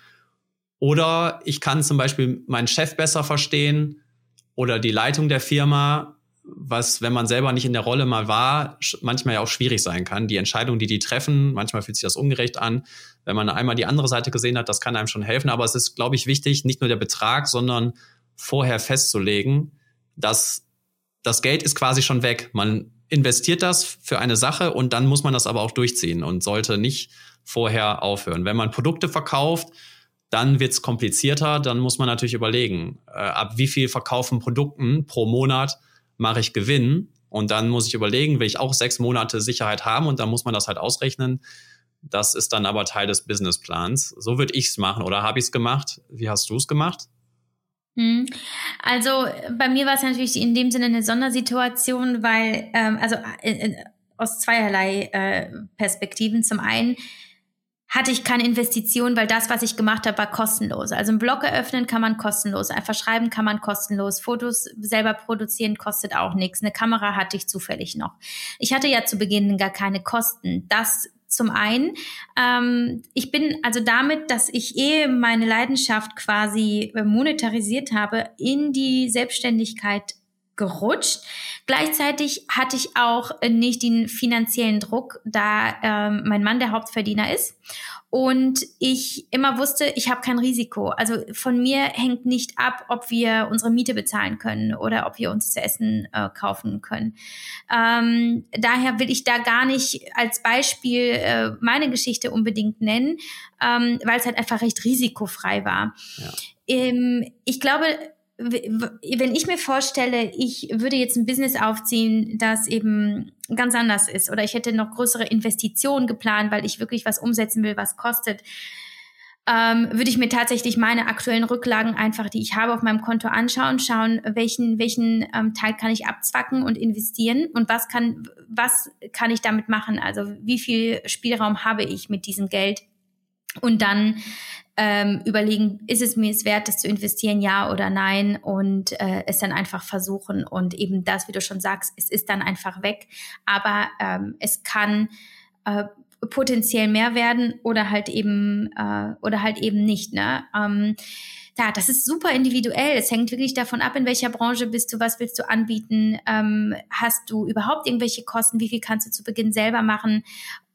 Oder ich kann zum Beispiel meinen Chef besser verstehen oder die Leitung der Firma was, wenn man selber nicht in der Rolle mal war, manchmal ja auch schwierig sein kann. Die Entscheidung, die die treffen, manchmal fühlt sich das ungerecht an. Wenn man einmal die andere Seite gesehen hat, das kann einem schon helfen. Aber es ist, glaube ich, wichtig, nicht nur der Betrag, sondern vorher festzulegen, dass das Geld ist quasi schon weg. Man investiert das für eine Sache und dann muss man das aber auch durchziehen und sollte nicht vorher aufhören. Wenn man Produkte verkauft, dann wird's komplizierter, dann muss man natürlich überlegen, äh, ab wie viel verkaufen Produkten pro Monat mache ich Gewinn und dann muss ich überlegen, will ich auch sechs Monate Sicherheit haben und dann muss man das halt ausrechnen. Das ist dann aber Teil des Businessplans. So würde ich es machen oder habe ich es gemacht? Wie hast du es gemacht? Hm. Also bei mir war es natürlich in dem Sinne eine Sondersituation, weil ähm, also äh, äh, aus zweierlei äh, Perspektiven. Zum einen hatte ich keine Investition, weil das, was ich gemacht habe, war kostenlos. Also einen Blog eröffnen kann man kostenlos, einfach schreiben kann man kostenlos, Fotos selber produzieren kostet auch nichts. Eine Kamera hatte ich zufällig noch. Ich hatte ja zu Beginn gar keine Kosten. Das zum einen. Ähm, ich bin also damit, dass ich eh meine Leidenschaft quasi monetarisiert habe, in die Selbstständigkeit gerutscht. Gleichzeitig hatte ich auch nicht den finanziellen Druck, da ähm, mein Mann der Hauptverdiener ist und ich immer wusste, ich habe kein Risiko. Also von mir hängt nicht ab, ob wir unsere Miete bezahlen können oder ob wir uns zu essen äh, kaufen können. Ähm, daher will ich da gar nicht als Beispiel äh, meine Geschichte unbedingt nennen, ähm, weil es halt einfach recht risikofrei war. Ja. Ähm, ich glaube, wenn ich mir vorstelle, ich würde jetzt ein Business aufziehen, das eben ganz anders ist oder ich hätte noch größere Investitionen geplant, weil ich wirklich was umsetzen will, was kostet, ähm, würde ich mir tatsächlich meine aktuellen Rücklagen einfach, die ich habe auf meinem Konto anschauen, schauen, welchen welchen ähm, Teil kann ich abzwacken und investieren und was kann was kann ich damit machen? Also wie viel Spielraum habe ich mit diesem Geld? Und dann ähm, überlegen, ist es mir es wert, das zu investieren, ja oder nein und äh, es dann einfach versuchen und eben das, wie du schon sagst, es ist dann einfach weg, aber ähm, es kann äh, potenziell mehr werden oder halt eben äh, oder halt eben nicht. Ne? Ähm, ja, das ist super individuell. Es hängt wirklich davon ab, in welcher Branche bist du, was willst du anbieten, ähm, hast du überhaupt irgendwelche Kosten, wie viel kannst du zu Beginn selber machen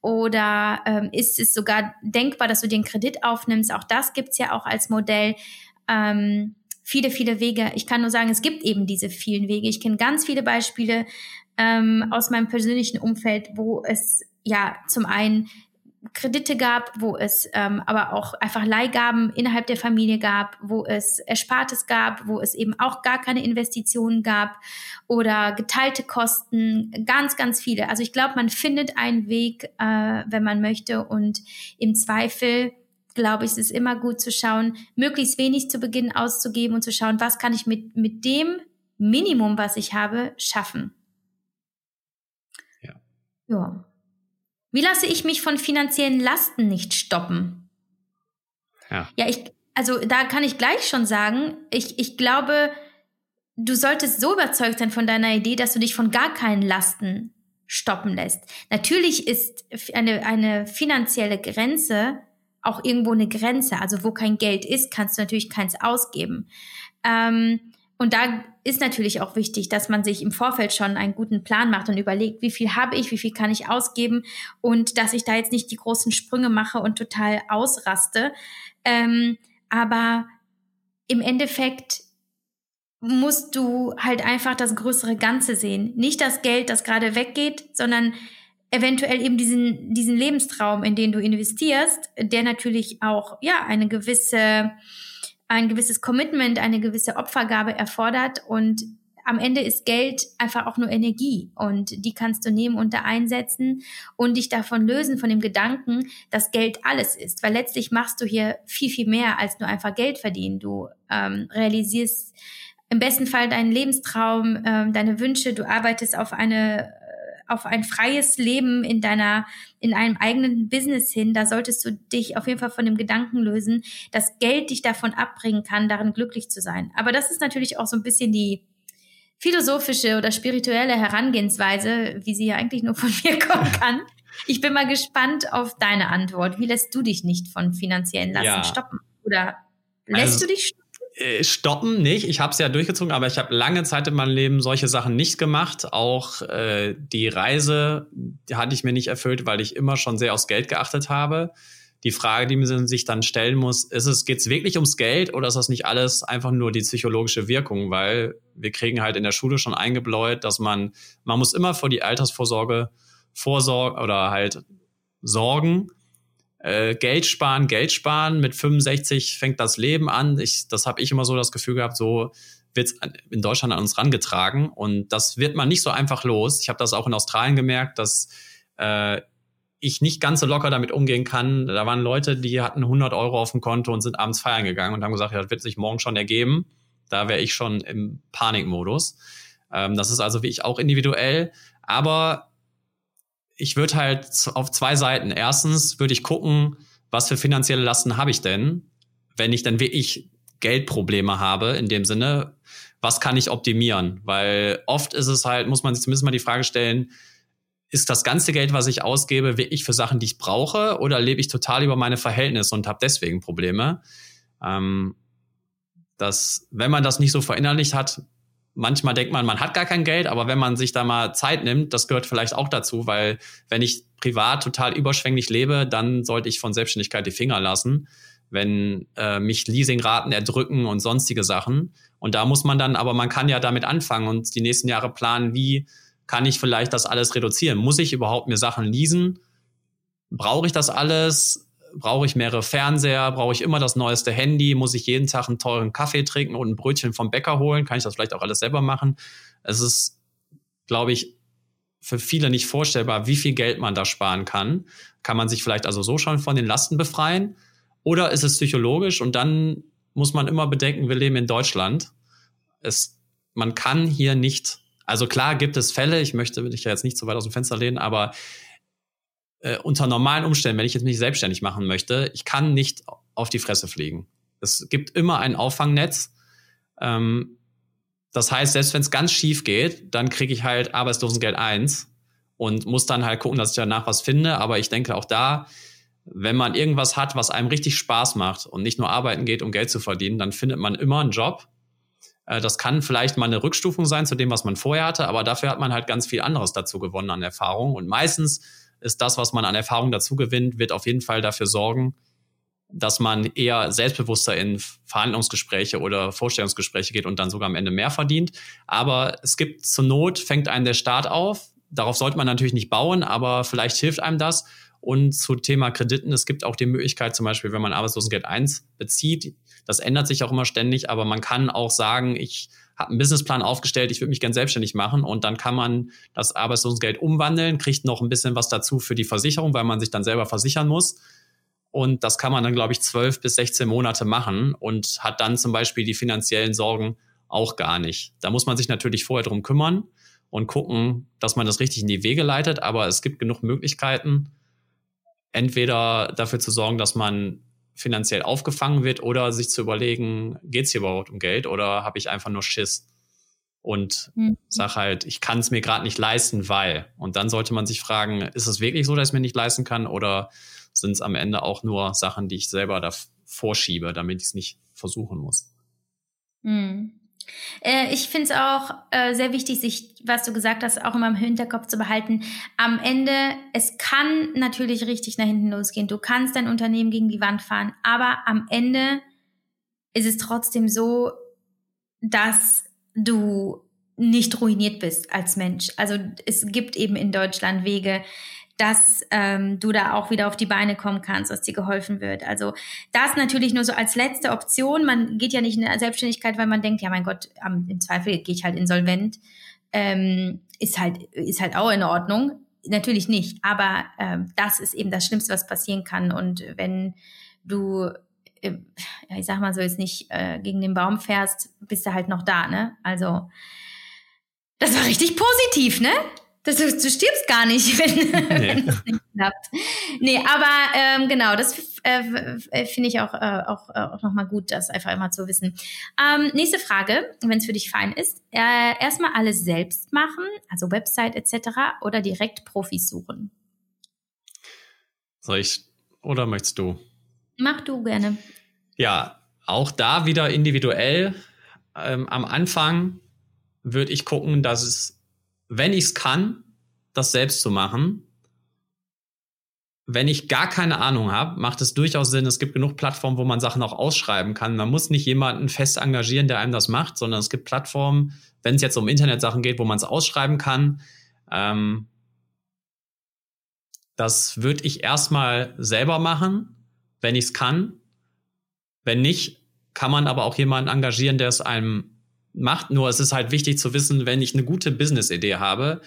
oder ähm, ist es sogar denkbar, dass du den Kredit aufnimmst? Auch das gibt's ja auch als Modell. Ähm, viele, viele Wege. Ich kann nur sagen, es gibt eben diese vielen Wege. Ich kenne ganz viele Beispiele ähm, aus meinem persönlichen Umfeld, wo es ja zum einen Kredite gab, wo es ähm, aber auch einfach Leihgaben innerhalb der Familie gab, wo es Erspartes gab, wo es eben auch gar keine Investitionen gab oder geteilte Kosten, ganz, ganz viele. Also ich glaube, man findet einen Weg, äh, wenn man möchte und im Zweifel glaube ich, es ist immer gut zu schauen, möglichst wenig zu Beginn auszugeben und zu schauen, was kann ich mit, mit dem Minimum, was ich habe, schaffen. Ja. Ja. Wie lasse ich mich von finanziellen Lasten nicht stoppen? Ja. Ja, ich, also da kann ich gleich schon sagen, ich, ich glaube, du solltest so überzeugt sein von deiner Idee, dass du dich von gar keinen Lasten stoppen lässt. Natürlich ist eine, eine finanzielle Grenze auch irgendwo eine Grenze. Also wo kein Geld ist, kannst du natürlich keins ausgeben. Ähm, und da ist natürlich auch wichtig, dass man sich im Vorfeld schon einen guten Plan macht und überlegt, wie viel habe ich, wie viel kann ich ausgeben und dass ich da jetzt nicht die großen Sprünge mache und total ausraste. Ähm, aber im Endeffekt musst du halt einfach das größere Ganze sehen. Nicht das Geld, das gerade weggeht, sondern eventuell eben diesen, diesen Lebenstraum, in den du investierst, der natürlich auch, ja, eine gewisse, ein gewisses Commitment, eine gewisse Opfergabe erfordert und am Ende ist Geld einfach auch nur Energie und die kannst du nehmen und da einsetzen und dich davon lösen, von dem Gedanken, dass Geld alles ist. Weil letztlich machst du hier viel, viel mehr als nur einfach Geld verdienen. Du ähm, realisierst im besten Fall deinen Lebenstraum, ähm, deine Wünsche, du arbeitest auf eine auf ein freies Leben in deiner, in einem eigenen Business hin, da solltest du dich auf jeden Fall von dem Gedanken lösen, dass Geld dich davon abbringen kann, darin glücklich zu sein. Aber das ist natürlich auch so ein bisschen die philosophische oder spirituelle Herangehensweise, wie sie ja eigentlich nur von mir kommen kann. Ich bin mal gespannt auf deine Antwort. Wie lässt du dich nicht von finanziellen Lasten ja. stoppen? Oder lässt also, du dich stoppen? Äh, stoppen nicht. Ich habe es ja durchgezogen, aber ich habe lange Zeit in meinem Leben solche Sachen nicht gemacht. Auch äh, die Reise die hatte ich mir nicht erfüllt, weil ich immer schon sehr aufs Geld geachtet habe. Die Frage, die man sich dann stellen muss, ist es, geht es wirklich ums Geld oder ist das nicht alles einfach nur die psychologische Wirkung? Weil wir kriegen halt in der Schule schon eingebläut, dass man, man muss immer vor die Altersvorsorge vorsorgen oder halt sorgen äh, Geld sparen, Geld sparen. Mit 65 fängt das Leben an. Ich, das habe ich immer so das Gefühl gehabt, so wird in Deutschland an uns rangetragen. Und das wird man nicht so einfach los. Ich habe das auch in Australien gemerkt, dass äh, ich nicht ganz so locker damit umgehen kann. Da waren Leute, die hatten 100 Euro auf dem Konto und sind abends feiern gegangen und haben gesagt, ja, das wird sich morgen schon ergeben. Da wäre ich schon im Panikmodus. Ähm, das ist also wie ich auch individuell. Aber ich würde halt auf zwei Seiten. Erstens würde ich gucken, was für finanzielle Lasten habe ich denn, wenn ich dann wirklich Geldprobleme habe, in dem Sinne, was kann ich optimieren? Weil oft ist es halt, muss man sich zumindest mal die Frage stellen, ist das ganze Geld, was ich ausgebe, wirklich für Sachen, die ich brauche, oder lebe ich total über meine Verhältnisse und habe deswegen Probleme? Ähm, dass, wenn man das nicht so verinnerlicht hat, manchmal denkt man, man hat gar kein Geld, aber wenn man sich da mal Zeit nimmt, das gehört vielleicht auch dazu, weil wenn ich privat total überschwänglich lebe, dann sollte ich von Selbstständigkeit die Finger lassen, wenn äh, mich Leasingraten erdrücken und sonstige Sachen. Und da muss man dann, aber man kann ja damit anfangen und die nächsten Jahre planen, wie kann ich vielleicht das alles reduzieren? Muss ich überhaupt mir Sachen leasen? Brauche ich das alles? Brauche ich mehrere Fernseher, brauche ich immer das neueste Handy, muss ich jeden Tag einen teuren Kaffee trinken und ein Brötchen vom Bäcker holen, kann ich das vielleicht auch alles selber machen. Es ist, glaube ich, für viele nicht vorstellbar, wie viel Geld man da sparen kann. Kann man sich vielleicht also so schon von den Lasten befreien? Oder ist es psychologisch? Und dann muss man immer bedenken, wir leben in Deutschland. Es, man kann hier nicht, also klar gibt es Fälle, ich möchte mich ja jetzt nicht so weit aus dem Fenster lehnen, aber äh, unter normalen Umständen, wenn ich jetzt mich selbstständig machen möchte, ich kann nicht auf die Fresse fliegen. Es gibt immer ein Auffangnetz. Ähm, das heißt, selbst wenn es ganz schief geht, dann kriege ich halt Arbeitslosengeld 1 und muss dann halt gucken, dass ich danach was finde. Aber ich denke auch da, wenn man irgendwas hat, was einem richtig Spaß macht und nicht nur arbeiten geht, um Geld zu verdienen, dann findet man immer einen Job. Äh, das kann vielleicht mal eine Rückstufung sein zu dem, was man vorher hatte, aber dafür hat man halt ganz viel anderes dazu gewonnen an Erfahrung. Und meistens ist das, was man an Erfahrung dazu gewinnt, wird auf jeden Fall dafür sorgen, dass man eher selbstbewusster in Verhandlungsgespräche oder Vorstellungsgespräche geht und dann sogar am Ende mehr verdient. Aber es gibt zur Not, fängt einen der Staat auf. Darauf sollte man natürlich nicht bauen, aber vielleicht hilft einem das. Und zu Thema Krediten, es gibt auch die Möglichkeit, zum Beispiel, wenn man Arbeitslosengeld 1 bezieht, das ändert sich auch immer ständig, aber man kann auch sagen, ich habe einen Businessplan aufgestellt, ich würde mich gern selbstständig machen und dann kann man das Arbeitslosengeld umwandeln, kriegt noch ein bisschen was dazu für die Versicherung, weil man sich dann selber versichern muss. Und das kann man dann, glaube ich, zwölf bis 16 Monate machen und hat dann zum Beispiel die finanziellen Sorgen auch gar nicht. Da muss man sich natürlich vorher drum kümmern und gucken, dass man das richtig in die Wege leitet. Aber es gibt genug Möglichkeiten, entweder dafür zu sorgen, dass man finanziell aufgefangen wird oder sich zu überlegen, geht es hier überhaupt um Geld oder habe ich einfach nur Schiss? Und mhm. sag halt, ich kann es mir gerade nicht leisten, weil. Und dann sollte man sich fragen, ist es wirklich so, dass ich mir nicht leisten kann oder sind es am Ende auch nur Sachen, die ich selber da vorschiebe, damit ich es nicht versuchen muss? Mhm. Äh, ich finde es auch äh, sehr wichtig, sich, was du gesagt hast, auch immer im Hinterkopf zu behalten. Am Ende, es kann natürlich richtig nach hinten losgehen. Du kannst dein Unternehmen gegen die Wand fahren, aber am Ende ist es trotzdem so, dass du nicht ruiniert bist als Mensch. Also es gibt eben in Deutschland Wege, dass ähm, du da auch wieder auf die Beine kommen kannst, dass dir geholfen wird. Also das natürlich nur so als letzte Option. Man geht ja nicht in der Selbstständigkeit, weil man denkt, ja mein Gott, am, im Zweifel gehe ich halt insolvent. Ähm, ist halt ist halt auch in Ordnung. Natürlich nicht, aber ähm, das ist eben das Schlimmste, was passieren kann. Und wenn du äh, ja, ich sag mal so, jetzt nicht äh, gegen den Baum fährst, bist du halt noch da, ne? Also, das war richtig positiv, ne? Du, du stirbst gar nicht, wenn, nee. es nicht klappt. Nee, aber ähm, genau, das äh, finde ich auch, äh, auch, äh, auch nochmal gut, das einfach immer zu wissen. Ähm, nächste Frage, wenn es für dich fein ist. Äh, erstmal alles selbst machen, also Website etc. oder direkt Profis suchen? Soll ich oder möchtest du? Mach du gerne. Ja, auch da wieder individuell. Ähm, am Anfang würde ich gucken, dass es wenn ich es kann, das selbst zu machen. Wenn ich gar keine Ahnung habe, macht es durchaus Sinn. Es gibt genug Plattformen, wo man Sachen auch ausschreiben kann. Man muss nicht jemanden fest engagieren, der einem das macht, sondern es gibt Plattformen, wenn es jetzt um Internetsachen geht, wo man es ausschreiben kann. Ähm, Das würde ich erstmal selber machen, wenn ich es kann. Wenn nicht, kann man aber auch jemanden engagieren, der es einem macht. Nur es ist halt wichtig zu wissen, wenn ich eine gute Business-Idee habe,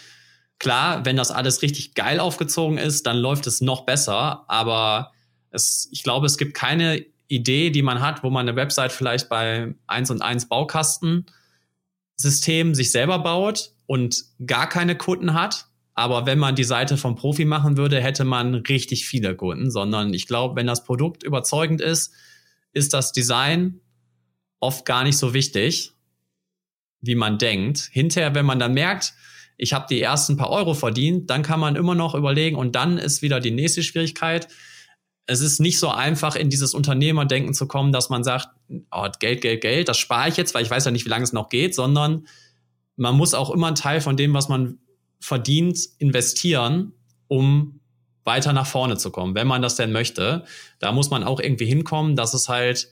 klar, wenn das alles richtig geil aufgezogen ist, dann läuft es noch besser. Aber es, ich glaube, es gibt keine Idee, die man hat, wo man eine Website vielleicht bei 1 und 1 Baukasten System sich selber baut und gar keine Kunden hat. Aber wenn man die Seite vom Profi machen würde, hätte man richtig viele Kunden, sondern ich glaube, wenn das Produkt überzeugend ist, ist das Design oft gar nicht so wichtig, wie man denkt. Hinterher, wenn man dann merkt, ich habe die ersten paar Euro verdient, dann kann man immer noch überlegen und dann ist wieder die nächste Schwierigkeit. Es ist nicht so einfach, in dieses Unternehmerdenken zu kommen, dass man sagt, oh, Geld, Geld, Geld, das spare ich jetzt, weil ich weiß ja nicht, wie lange es noch geht, sondern man muss auch immer einen Teil von dem, was man verdient, investieren, um weiter nach vorne zu kommen, wenn man das denn möchte. Da muss man auch irgendwie hinkommen. Das ist halt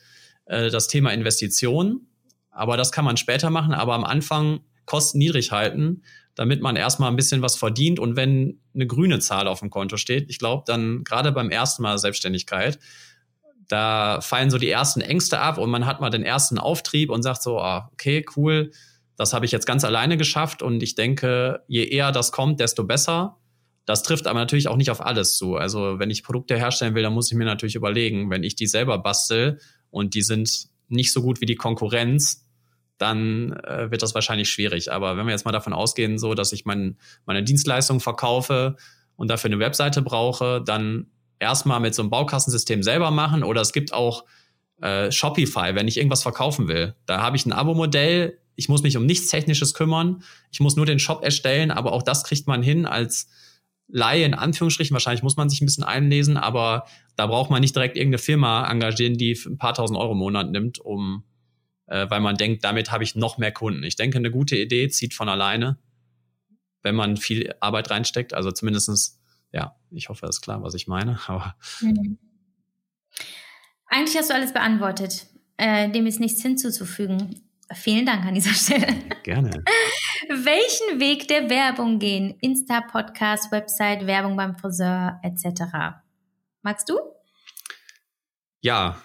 äh, das Thema Investition. Aber das kann man später machen. Aber am Anfang Kosten niedrig halten, damit man erstmal ein bisschen was verdient. Und wenn eine grüne Zahl auf dem Konto steht, ich glaube, dann gerade beim ersten Mal Selbstständigkeit, da fallen so die ersten Ängste ab und man hat mal den ersten Auftrieb und sagt so, ah, okay, cool, das habe ich jetzt ganz alleine geschafft und ich denke, je eher das kommt, desto besser. Das trifft aber natürlich auch nicht auf alles zu. Also wenn ich Produkte herstellen will, dann muss ich mir natürlich überlegen, wenn ich die selber bastel und die sind nicht so gut wie die Konkurrenz, dann äh, wird das wahrscheinlich schwierig. Aber wenn wir jetzt mal davon ausgehen, so dass ich mein, meine Dienstleistung verkaufe und dafür eine Webseite brauche, dann erstmal mit so einem Baukastensystem selber machen. Oder es gibt auch äh, Shopify, wenn ich irgendwas verkaufen will. Da habe ich ein Abo-Modell. Ich muss mich um nichts Technisches kümmern. Ich muss nur den Shop erstellen, aber auch das kriegt man hin als Laie in Anführungsstrichen. Wahrscheinlich muss man sich ein bisschen einlesen, aber da braucht man nicht direkt irgendeine Firma engagieren, die ein paar tausend Euro im Monat nimmt, um äh, weil man denkt, damit habe ich noch mehr Kunden. Ich denke, eine gute Idee zieht von alleine, wenn man viel Arbeit reinsteckt. Also zumindestens, ja, ich hoffe, das ist klar, was ich meine. Aber mhm. Eigentlich hast du alles beantwortet. Äh, dem ist nichts hinzuzufügen. Vielen Dank an dieser Stelle. Gerne. Welchen Weg der Werbung gehen? Insta, Podcast, Website, Werbung beim Friseur etc. Magst du? Ja,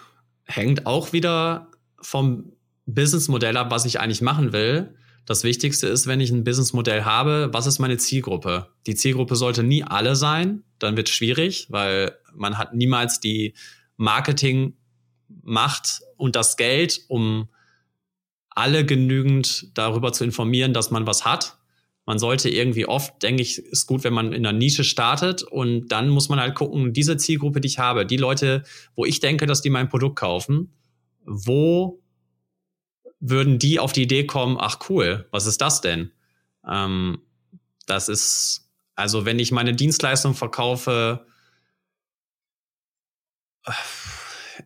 hängt auch wieder vom Businessmodell ab, was ich eigentlich machen will. Das Wichtigste ist, wenn ich ein Businessmodell habe, was ist meine Zielgruppe? Die Zielgruppe sollte nie alle sein, dann wird es schwierig, weil man hat niemals die Marketingmacht und das Geld, um alle genügend darüber zu informieren, dass man was hat. Man sollte irgendwie oft, denke ich, ist gut, wenn man in einer Nische startet und dann muss man halt gucken, diese Zielgruppe, die ich habe, die Leute, wo ich denke, dass die mein Produkt kaufen, wo würden die auf die Idee kommen, ach cool, was ist das denn? Ähm, das ist, also wenn ich meine Dienstleistung verkaufe, äh,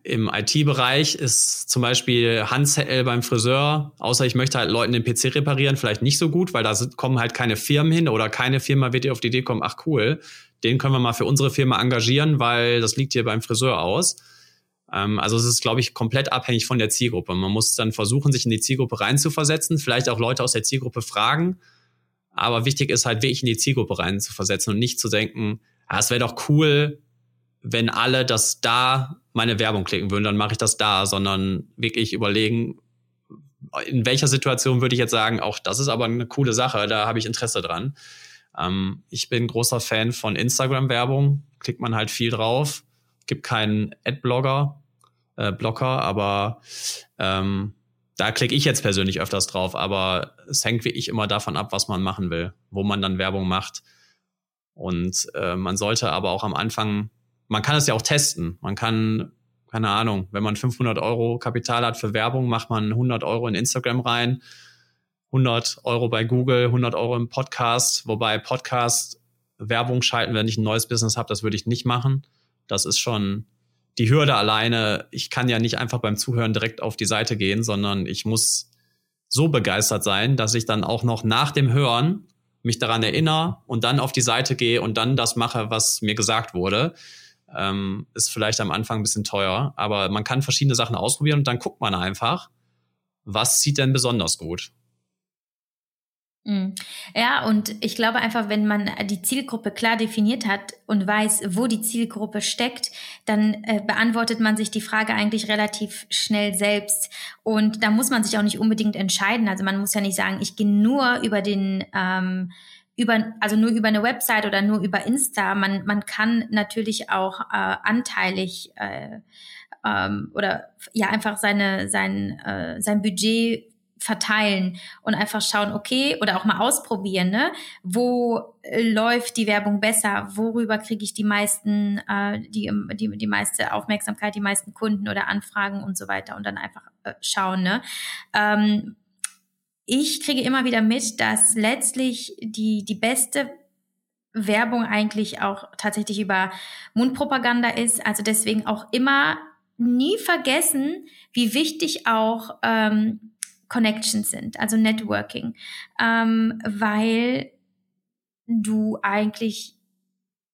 im IT-Bereich ist zum Beispiel Handzettel beim Friseur, außer ich möchte halt Leuten den PC reparieren, vielleicht nicht so gut, weil da kommen halt keine Firmen hin oder keine Firma wird dir auf die Idee kommen, ach cool, den können wir mal für unsere Firma engagieren, weil das liegt hier beim Friseur aus. Ähm, also es ist, glaube ich, komplett abhängig von der Zielgruppe. Man muss dann versuchen, sich in die Zielgruppe reinzuversetzen, vielleicht auch Leute aus der Zielgruppe fragen. Aber wichtig ist halt wirklich in die Zielgruppe reinzuversetzen und nicht zu denken, ah, es wäre doch cool, wenn alle das da meine Werbung klicken würden, dann mache ich das da, sondern wirklich überlegen, in welcher Situation würde ich jetzt sagen, auch das ist aber eine coole Sache, da habe ich Interesse dran. Ähm, ich bin großer Fan von Instagram-Werbung, klickt man halt viel drauf, gibt keinen Adblogger, äh, Blocker, aber ähm, da klicke ich jetzt persönlich öfters drauf, aber es hängt wirklich immer davon ab, was man machen will, wo man dann Werbung macht. Und äh, man sollte aber auch am Anfang, man kann es ja auch testen. Man kann, keine Ahnung, wenn man 500 Euro Kapital hat für Werbung, macht man 100 Euro in Instagram rein, 100 Euro bei Google, 100 Euro im Podcast, wobei Podcast Werbung schalten, wenn ich ein neues Business habe, das würde ich nicht machen. Das ist schon die Hürde alleine, ich kann ja nicht einfach beim Zuhören direkt auf die Seite gehen, sondern ich muss so begeistert sein, dass ich dann auch noch nach dem Hören mich daran erinnere und dann auf die Seite gehe und dann das mache, was mir gesagt wurde. Ähm, ist vielleicht am Anfang ein bisschen teuer, aber man kann verschiedene Sachen ausprobieren und dann guckt man einfach, was zieht denn besonders gut. Mhm. Ja, und ich glaube einfach, wenn man die Zielgruppe klar definiert hat und weiß, wo die Zielgruppe steckt, dann äh, beantwortet man sich die Frage eigentlich relativ schnell selbst. Und da muss man sich auch nicht unbedingt entscheiden. Also man muss ja nicht sagen, ich gehe nur über den ähm, über, also nur über eine Website oder nur über Insta. Man, man kann natürlich auch äh, anteilig äh, ähm, oder ja einfach seine, sein, äh, sein Budget verteilen und einfach schauen, okay, oder auch mal ausprobieren, ne? Wo äh, läuft die Werbung besser? Worüber kriege ich die meisten, äh, die, die, die meiste Aufmerksamkeit, die meisten Kunden oder Anfragen und so weiter und dann einfach äh, schauen, ne? Ähm, ich kriege immer wieder mit, dass letztlich die, die beste Werbung eigentlich auch tatsächlich über Mundpropaganda ist. Also deswegen auch immer nie vergessen, wie wichtig auch ähm, Connections sind, also Networking, ähm, weil du eigentlich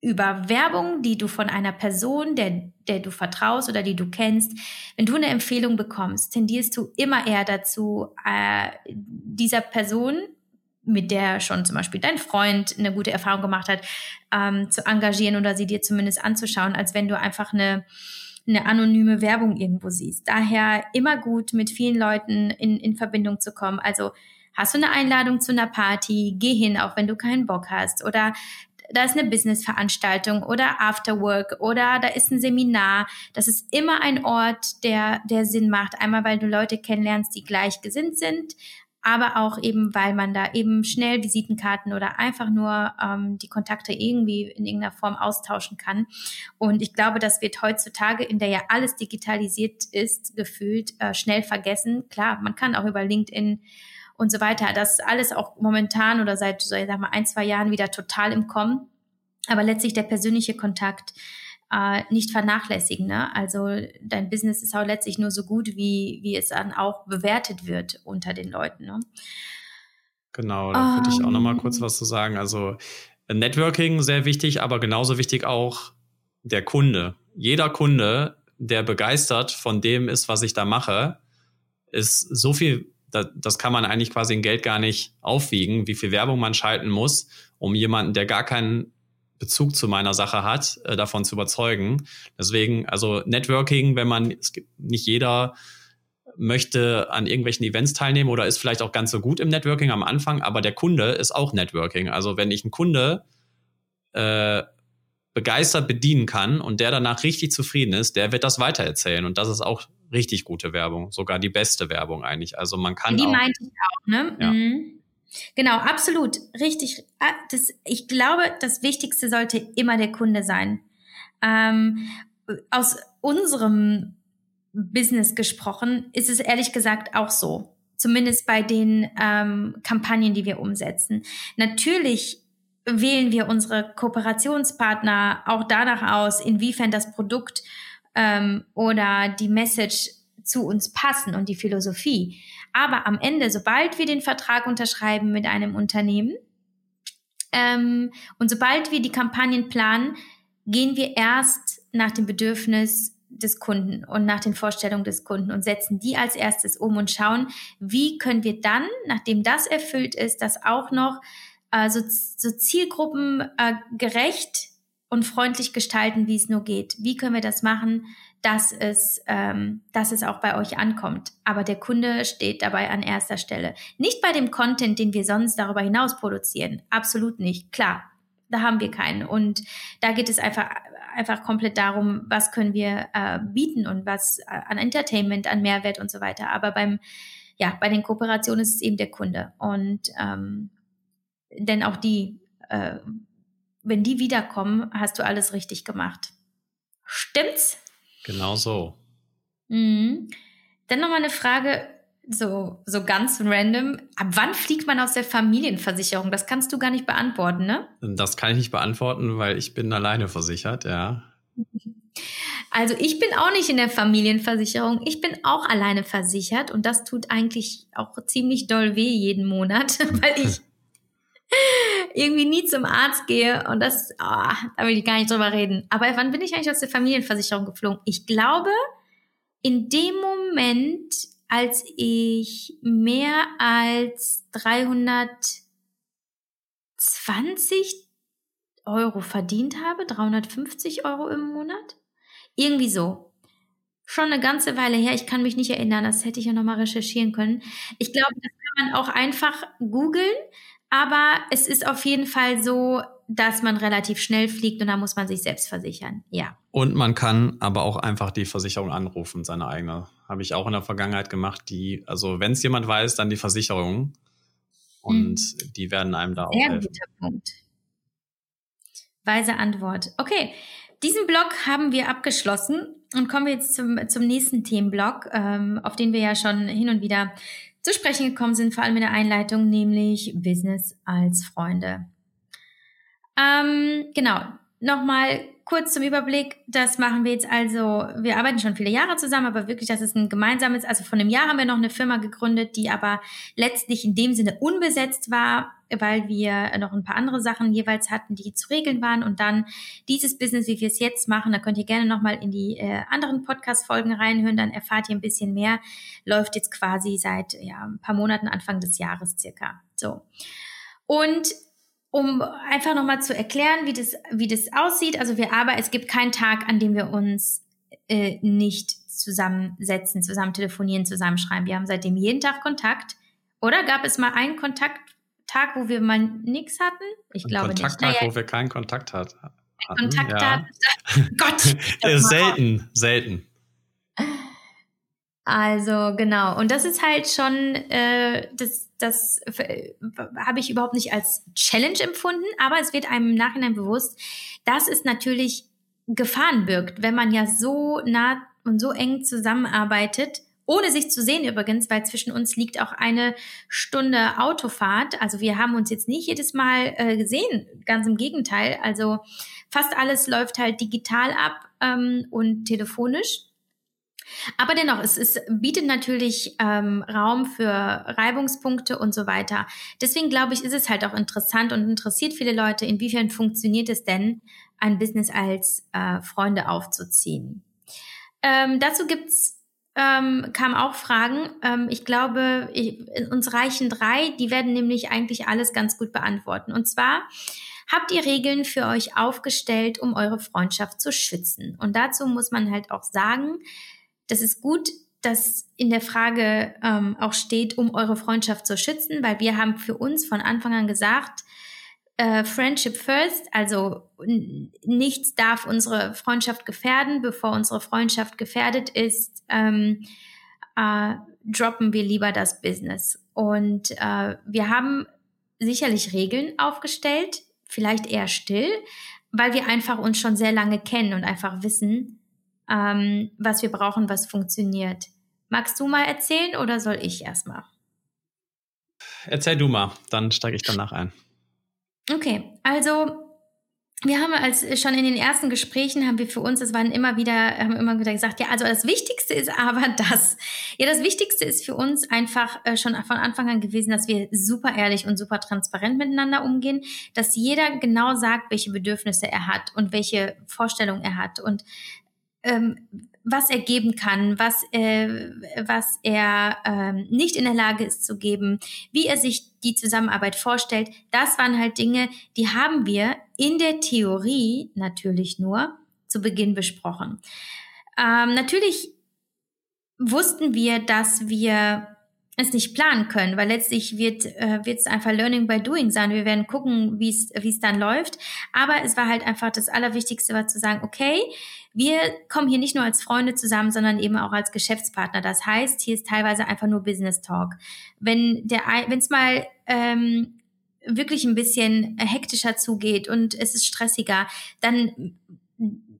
über Werbung, die du von einer Person, der, der du vertraust oder die du kennst, wenn du eine Empfehlung bekommst, tendierst du immer eher dazu, äh, dieser Person, mit der schon zum Beispiel dein Freund eine gute Erfahrung gemacht hat, ähm, zu engagieren oder sie dir zumindest anzuschauen, als wenn du einfach eine eine anonyme Werbung irgendwo siehst. Daher immer gut, mit vielen Leuten in, in Verbindung zu kommen. Also hast du eine Einladung zu einer Party, geh hin, auch wenn du keinen Bock hast. Oder da ist eine Businessveranstaltung oder Afterwork oder da ist ein Seminar. Das ist immer ein Ort, der, der Sinn macht. Einmal, weil du Leute kennenlernst, die gleichgesinnt sind, aber auch eben, weil man da eben schnell Visitenkarten oder einfach nur ähm, die Kontakte irgendwie in irgendeiner Form austauschen kann. Und ich glaube, das wird heutzutage, in der ja alles digitalisiert ist, gefühlt äh, schnell vergessen. Klar, man kann auch über LinkedIn und so weiter. Das ist alles auch momentan oder seit, so, ich sag mal, ein, zwei Jahren wieder total im Kommen. Aber letztlich der persönliche Kontakt äh, nicht vernachlässigen. Ne? Also dein Business ist auch letztlich nur so gut, wie, wie es dann auch bewertet wird unter den Leuten. Ne? Genau, da würde um, ich auch noch mal kurz ähm. was zu sagen. Also Networking sehr wichtig, aber genauso wichtig auch der Kunde. Jeder Kunde, der begeistert von dem ist, was ich da mache, ist so viel, das kann man eigentlich quasi in Geld gar nicht aufwiegen, wie viel Werbung man schalten muss, um jemanden, der gar keinen Bezug zu meiner Sache hat, äh, davon zu überzeugen. Deswegen, also Networking, wenn man, es gibt nicht jeder möchte an irgendwelchen Events teilnehmen oder ist vielleicht auch ganz so gut im Networking am Anfang, aber der Kunde ist auch Networking. Also wenn ich einen Kunde äh, begeistert bedienen kann und der danach richtig zufrieden ist, der wird das weitererzählen und das ist auch richtig gute Werbung, sogar die beste Werbung eigentlich. Also man kann die auch, meinte ich auch, ne? Ja. Mhm. Genau, absolut, richtig. Ah, das, ich glaube, das Wichtigste sollte immer der Kunde sein. Ähm, aus unserem Business gesprochen ist es ehrlich gesagt auch so. Zumindest bei den ähm, Kampagnen, die wir umsetzen. Natürlich wählen wir unsere Kooperationspartner auch danach aus, inwiefern das Produkt ähm, oder die Message zu uns passen und die Philosophie. Aber am Ende, sobald wir den Vertrag unterschreiben mit einem Unternehmen ähm, und sobald wir die Kampagnen planen, gehen wir erst nach dem Bedürfnis des Kunden und nach den Vorstellungen des Kunden und setzen die als erstes um und schauen, wie können wir dann, nachdem das erfüllt ist, das auch noch äh, so, so Zielgruppen äh, gerecht und freundlich gestalten, wie es nur geht. Wie können wir das machen, dass es, ähm, dass es auch bei euch ankommt. Aber der Kunde steht dabei an erster Stelle. Nicht bei dem Content, den wir sonst darüber hinaus produzieren. Absolut nicht. Klar, da haben wir keinen. Und da geht es einfach, einfach komplett darum, was können wir äh, bieten und was äh, an Entertainment, an Mehrwert und so weiter. Aber beim, ja, bei den Kooperationen ist es eben der Kunde. Und ähm, denn auch die, äh, wenn die wiederkommen, hast du alles richtig gemacht. Stimmt's? Genau so. Mhm. Dann nochmal eine Frage, so, so ganz random. Ab wann fliegt man aus der Familienversicherung? Das kannst du gar nicht beantworten, ne? Das kann ich nicht beantworten, weil ich bin alleine versichert, ja. Also ich bin auch nicht in der Familienversicherung. Ich bin auch alleine versichert und das tut eigentlich auch ziemlich doll weh jeden Monat, weil ich irgendwie nie zum Arzt gehe und das, oh, da will ich gar nicht drüber reden. Aber wann bin ich eigentlich aus der Familienversicherung geflogen? Ich glaube, in dem Moment, als ich mehr als 300 320 Euro verdient habe, 350 Euro im Monat. Irgendwie so. Schon eine ganze Weile her. Ich kann mich nicht erinnern. Das hätte ich ja nochmal recherchieren können. Ich glaube, das kann man auch einfach googeln. Aber es ist auf jeden Fall so, dass man relativ schnell fliegt und da muss man sich selbst versichern. Ja. Und man kann aber auch einfach die Versicherung anrufen, seine eigene. Habe ich auch in der Vergangenheit gemacht. Die, also wenn es jemand weiß, dann die Versicherung. Und hm. die werden einem da auch Sehr helfen. guter Punkt. Weise Antwort. Okay, diesen Blog haben wir abgeschlossen und kommen wir jetzt zum, zum nächsten Themenblock, ähm, auf den wir ja schon hin und wieder zu sprechen gekommen sind, vor allem in der Einleitung, nämlich Business als Freunde. Ähm, genau, nochmal kurz zum Überblick, das machen wir jetzt also, wir arbeiten schon viele Jahre zusammen, aber wirklich, das ist ein gemeinsames, also von einem Jahr haben wir noch eine Firma gegründet, die aber letztlich in dem Sinne unbesetzt war, weil wir noch ein paar andere Sachen jeweils hatten, die zu regeln waren und dann dieses Business, wie wir es jetzt machen, da könnt ihr gerne nochmal in die äh, anderen Podcast-Folgen reinhören, dann erfahrt ihr ein bisschen mehr, läuft jetzt quasi seit ja, ein paar Monaten, Anfang des Jahres circa. So. Und um einfach nochmal zu erklären, wie das, wie das aussieht. Also wir aber, es gibt keinen Tag, an dem wir uns äh, nicht zusammensetzen, zusammen telefonieren, zusammenschreiben. Wir haben seitdem jeden Tag Kontakt. Oder gab es mal einen Kontakttag, wo wir mal nichts hatten? Ich Ein glaube Kontakttag, nicht. Naja, wo wir keinen Kontakt hatten. Kontakt ja. Gott! selten, selten. Also genau. Und das ist halt schon, äh, das, das äh, habe ich überhaupt nicht als Challenge empfunden, aber es wird einem im Nachhinein bewusst, dass es natürlich Gefahren birgt, wenn man ja so nah und so eng zusammenarbeitet, ohne sich zu sehen übrigens, weil zwischen uns liegt auch eine Stunde Autofahrt. Also wir haben uns jetzt nicht jedes Mal äh, gesehen, ganz im Gegenteil. Also fast alles läuft halt digital ab ähm, und telefonisch. Aber dennoch, es, es bietet natürlich ähm, Raum für Reibungspunkte und so weiter. Deswegen glaube ich, ist es halt auch interessant und interessiert viele Leute, inwiefern funktioniert es denn, ein Business als äh, Freunde aufzuziehen. Ähm, dazu gibt's ähm, kamen auch Fragen. Ähm, ich glaube, ich, uns reichen drei. Die werden nämlich eigentlich alles ganz gut beantworten. Und zwar habt ihr Regeln für euch aufgestellt, um eure Freundschaft zu schützen. Und dazu muss man halt auch sagen, das ist gut, dass in der Frage ähm, auch steht, um eure Freundschaft zu schützen, weil wir haben für uns von Anfang an gesagt, äh, Friendship first, also nichts darf unsere Freundschaft gefährden. Bevor unsere Freundschaft gefährdet ist, ähm, äh, droppen wir lieber das Business. Und äh, wir haben sicherlich Regeln aufgestellt, vielleicht eher still, weil wir einfach uns schon sehr lange kennen und einfach wissen, ähm, was wir brauchen, was funktioniert. Magst du mal erzählen oder soll ich erstmal? Erzähl du mal, dann steige ich danach ein. Okay, also wir haben als schon in den ersten Gesprächen haben wir für uns, es waren immer wieder, haben immer wieder gesagt, ja, also das Wichtigste ist aber das. Ja, das Wichtigste ist für uns einfach äh, schon von Anfang an gewesen, dass wir super ehrlich und super transparent miteinander umgehen, dass jeder genau sagt, welche Bedürfnisse er hat und welche Vorstellungen er hat und ähm, was er geben kann, was, äh, was er ähm, nicht in der Lage ist zu geben, wie er sich die Zusammenarbeit vorstellt, das waren halt Dinge, die haben wir in der Theorie natürlich nur zu Beginn besprochen. Ähm, natürlich wussten wir, dass wir es nicht planen können, weil letztlich wird äh, es einfach Learning by Doing sein. Wir werden gucken, wie es dann läuft. Aber es war halt einfach das Allerwichtigste, war zu sagen, okay, wir kommen hier nicht nur als Freunde zusammen, sondern eben auch als Geschäftspartner. Das heißt, hier ist teilweise einfach nur Business Talk. Wenn wenn es mal ähm, wirklich ein bisschen hektischer zugeht und es ist stressiger, dann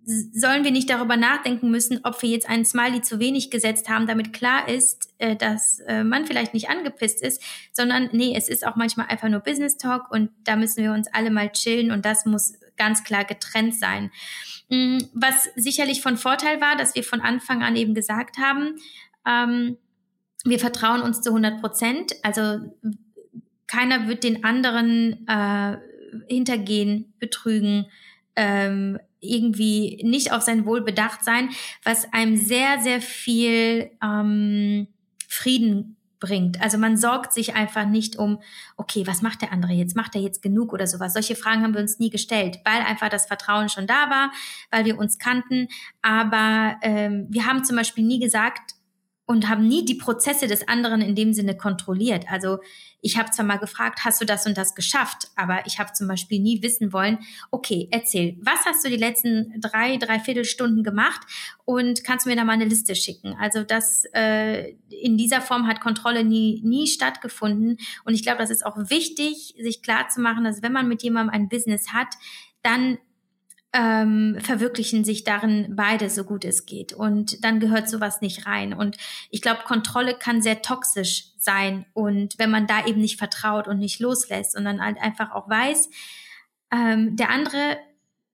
sollen wir nicht darüber nachdenken müssen, ob wir jetzt einen Smiley zu wenig gesetzt haben, damit klar ist, äh, dass äh, man vielleicht nicht angepisst ist, sondern nee, es ist auch manchmal einfach nur Business Talk und da müssen wir uns alle mal chillen und das muss ganz klar getrennt sein. Mm, was sicherlich von Vorteil war, dass wir von Anfang an eben gesagt haben, ähm, wir vertrauen uns zu 100 Prozent, also keiner wird den anderen äh, hintergehen, betrügen, ähm, irgendwie nicht auf sein Wohl bedacht sein, was einem sehr, sehr viel ähm, Frieden bringt. Also man sorgt sich einfach nicht um, okay, was macht der andere jetzt? Macht er jetzt genug oder sowas? Solche Fragen haben wir uns nie gestellt, weil einfach das Vertrauen schon da war, weil wir uns kannten. Aber ähm, wir haben zum Beispiel nie gesagt, und haben nie die Prozesse des anderen in dem Sinne kontrolliert. Also ich habe zwar mal gefragt, hast du das und das geschafft, aber ich habe zum Beispiel nie wissen wollen, okay, erzähl, was hast du die letzten drei, dreiviertel Stunden gemacht und kannst du mir da mal eine Liste schicken? Also das äh, in dieser Form hat Kontrolle nie, nie stattgefunden. Und ich glaube, das ist auch wichtig, sich klar zu machen, dass wenn man mit jemandem ein Business hat, dann ähm, verwirklichen sich darin beide so gut es geht. Und dann gehört sowas nicht rein. Und ich glaube, Kontrolle kann sehr toxisch sein. Und wenn man da eben nicht vertraut und nicht loslässt, sondern halt einfach auch weiß, ähm, der andere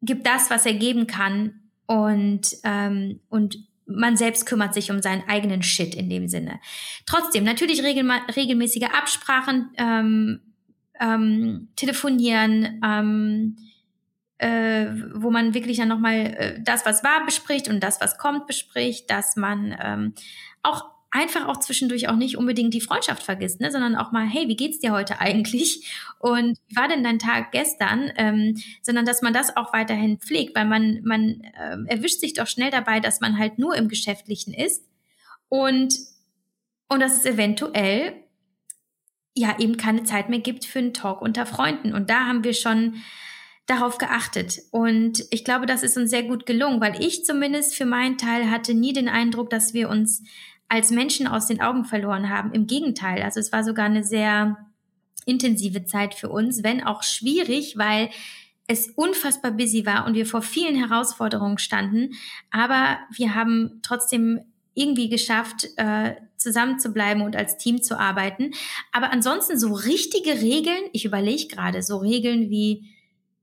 gibt das, was er geben kann. Und, ähm, und man selbst kümmert sich um seinen eigenen Shit in dem Sinne. Trotzdem, natürlich regel regelmäßige Absprachen, ähm, ähm, telefonieren, ähm, äh, wo man wirklich dann nochmal äh, das, was war, bespricht und das, was kommt, bespricht, dass man ähm, auch einfach auch zwischendurch auch nicht unbedingt die Freundschaft vergisst, ne, sondern auch mal, hey, wie geht's dir heute eigentlich? Und wie war denn dein Tag gestern? Ähm, sondern dass man das auch weiterhin pflegt, weil man, man äh, erwischt sich doch schnell dabei, dass man halt nur im Geschäftlichen ist und, und dass es eventuell ja eben keine Zeit mehr gibt für einen Talk unter Freunden. Und da haben wir schon darauf geachtet. Und ich glaube, das ist uns sehr gut gelungen, weil ich zumindest für meinen Teil hatte nie den Eindruck, dass wir uns als Menschen aus den Augen verloren haben. Im Gegenteil, also es war sogar eine sehr intensive Zeit für uns, wenn auch schwierig, weil es unfassbar busy war und wir vor vielen Herausforderungen standen. Aber wir haben trotzdem irgendwie geschafft, äh, zusammen zu bleiben und als Team zu arbeiten. Aber ansonsten so richtige Regeln, ich überlege gerade, so Regeln wie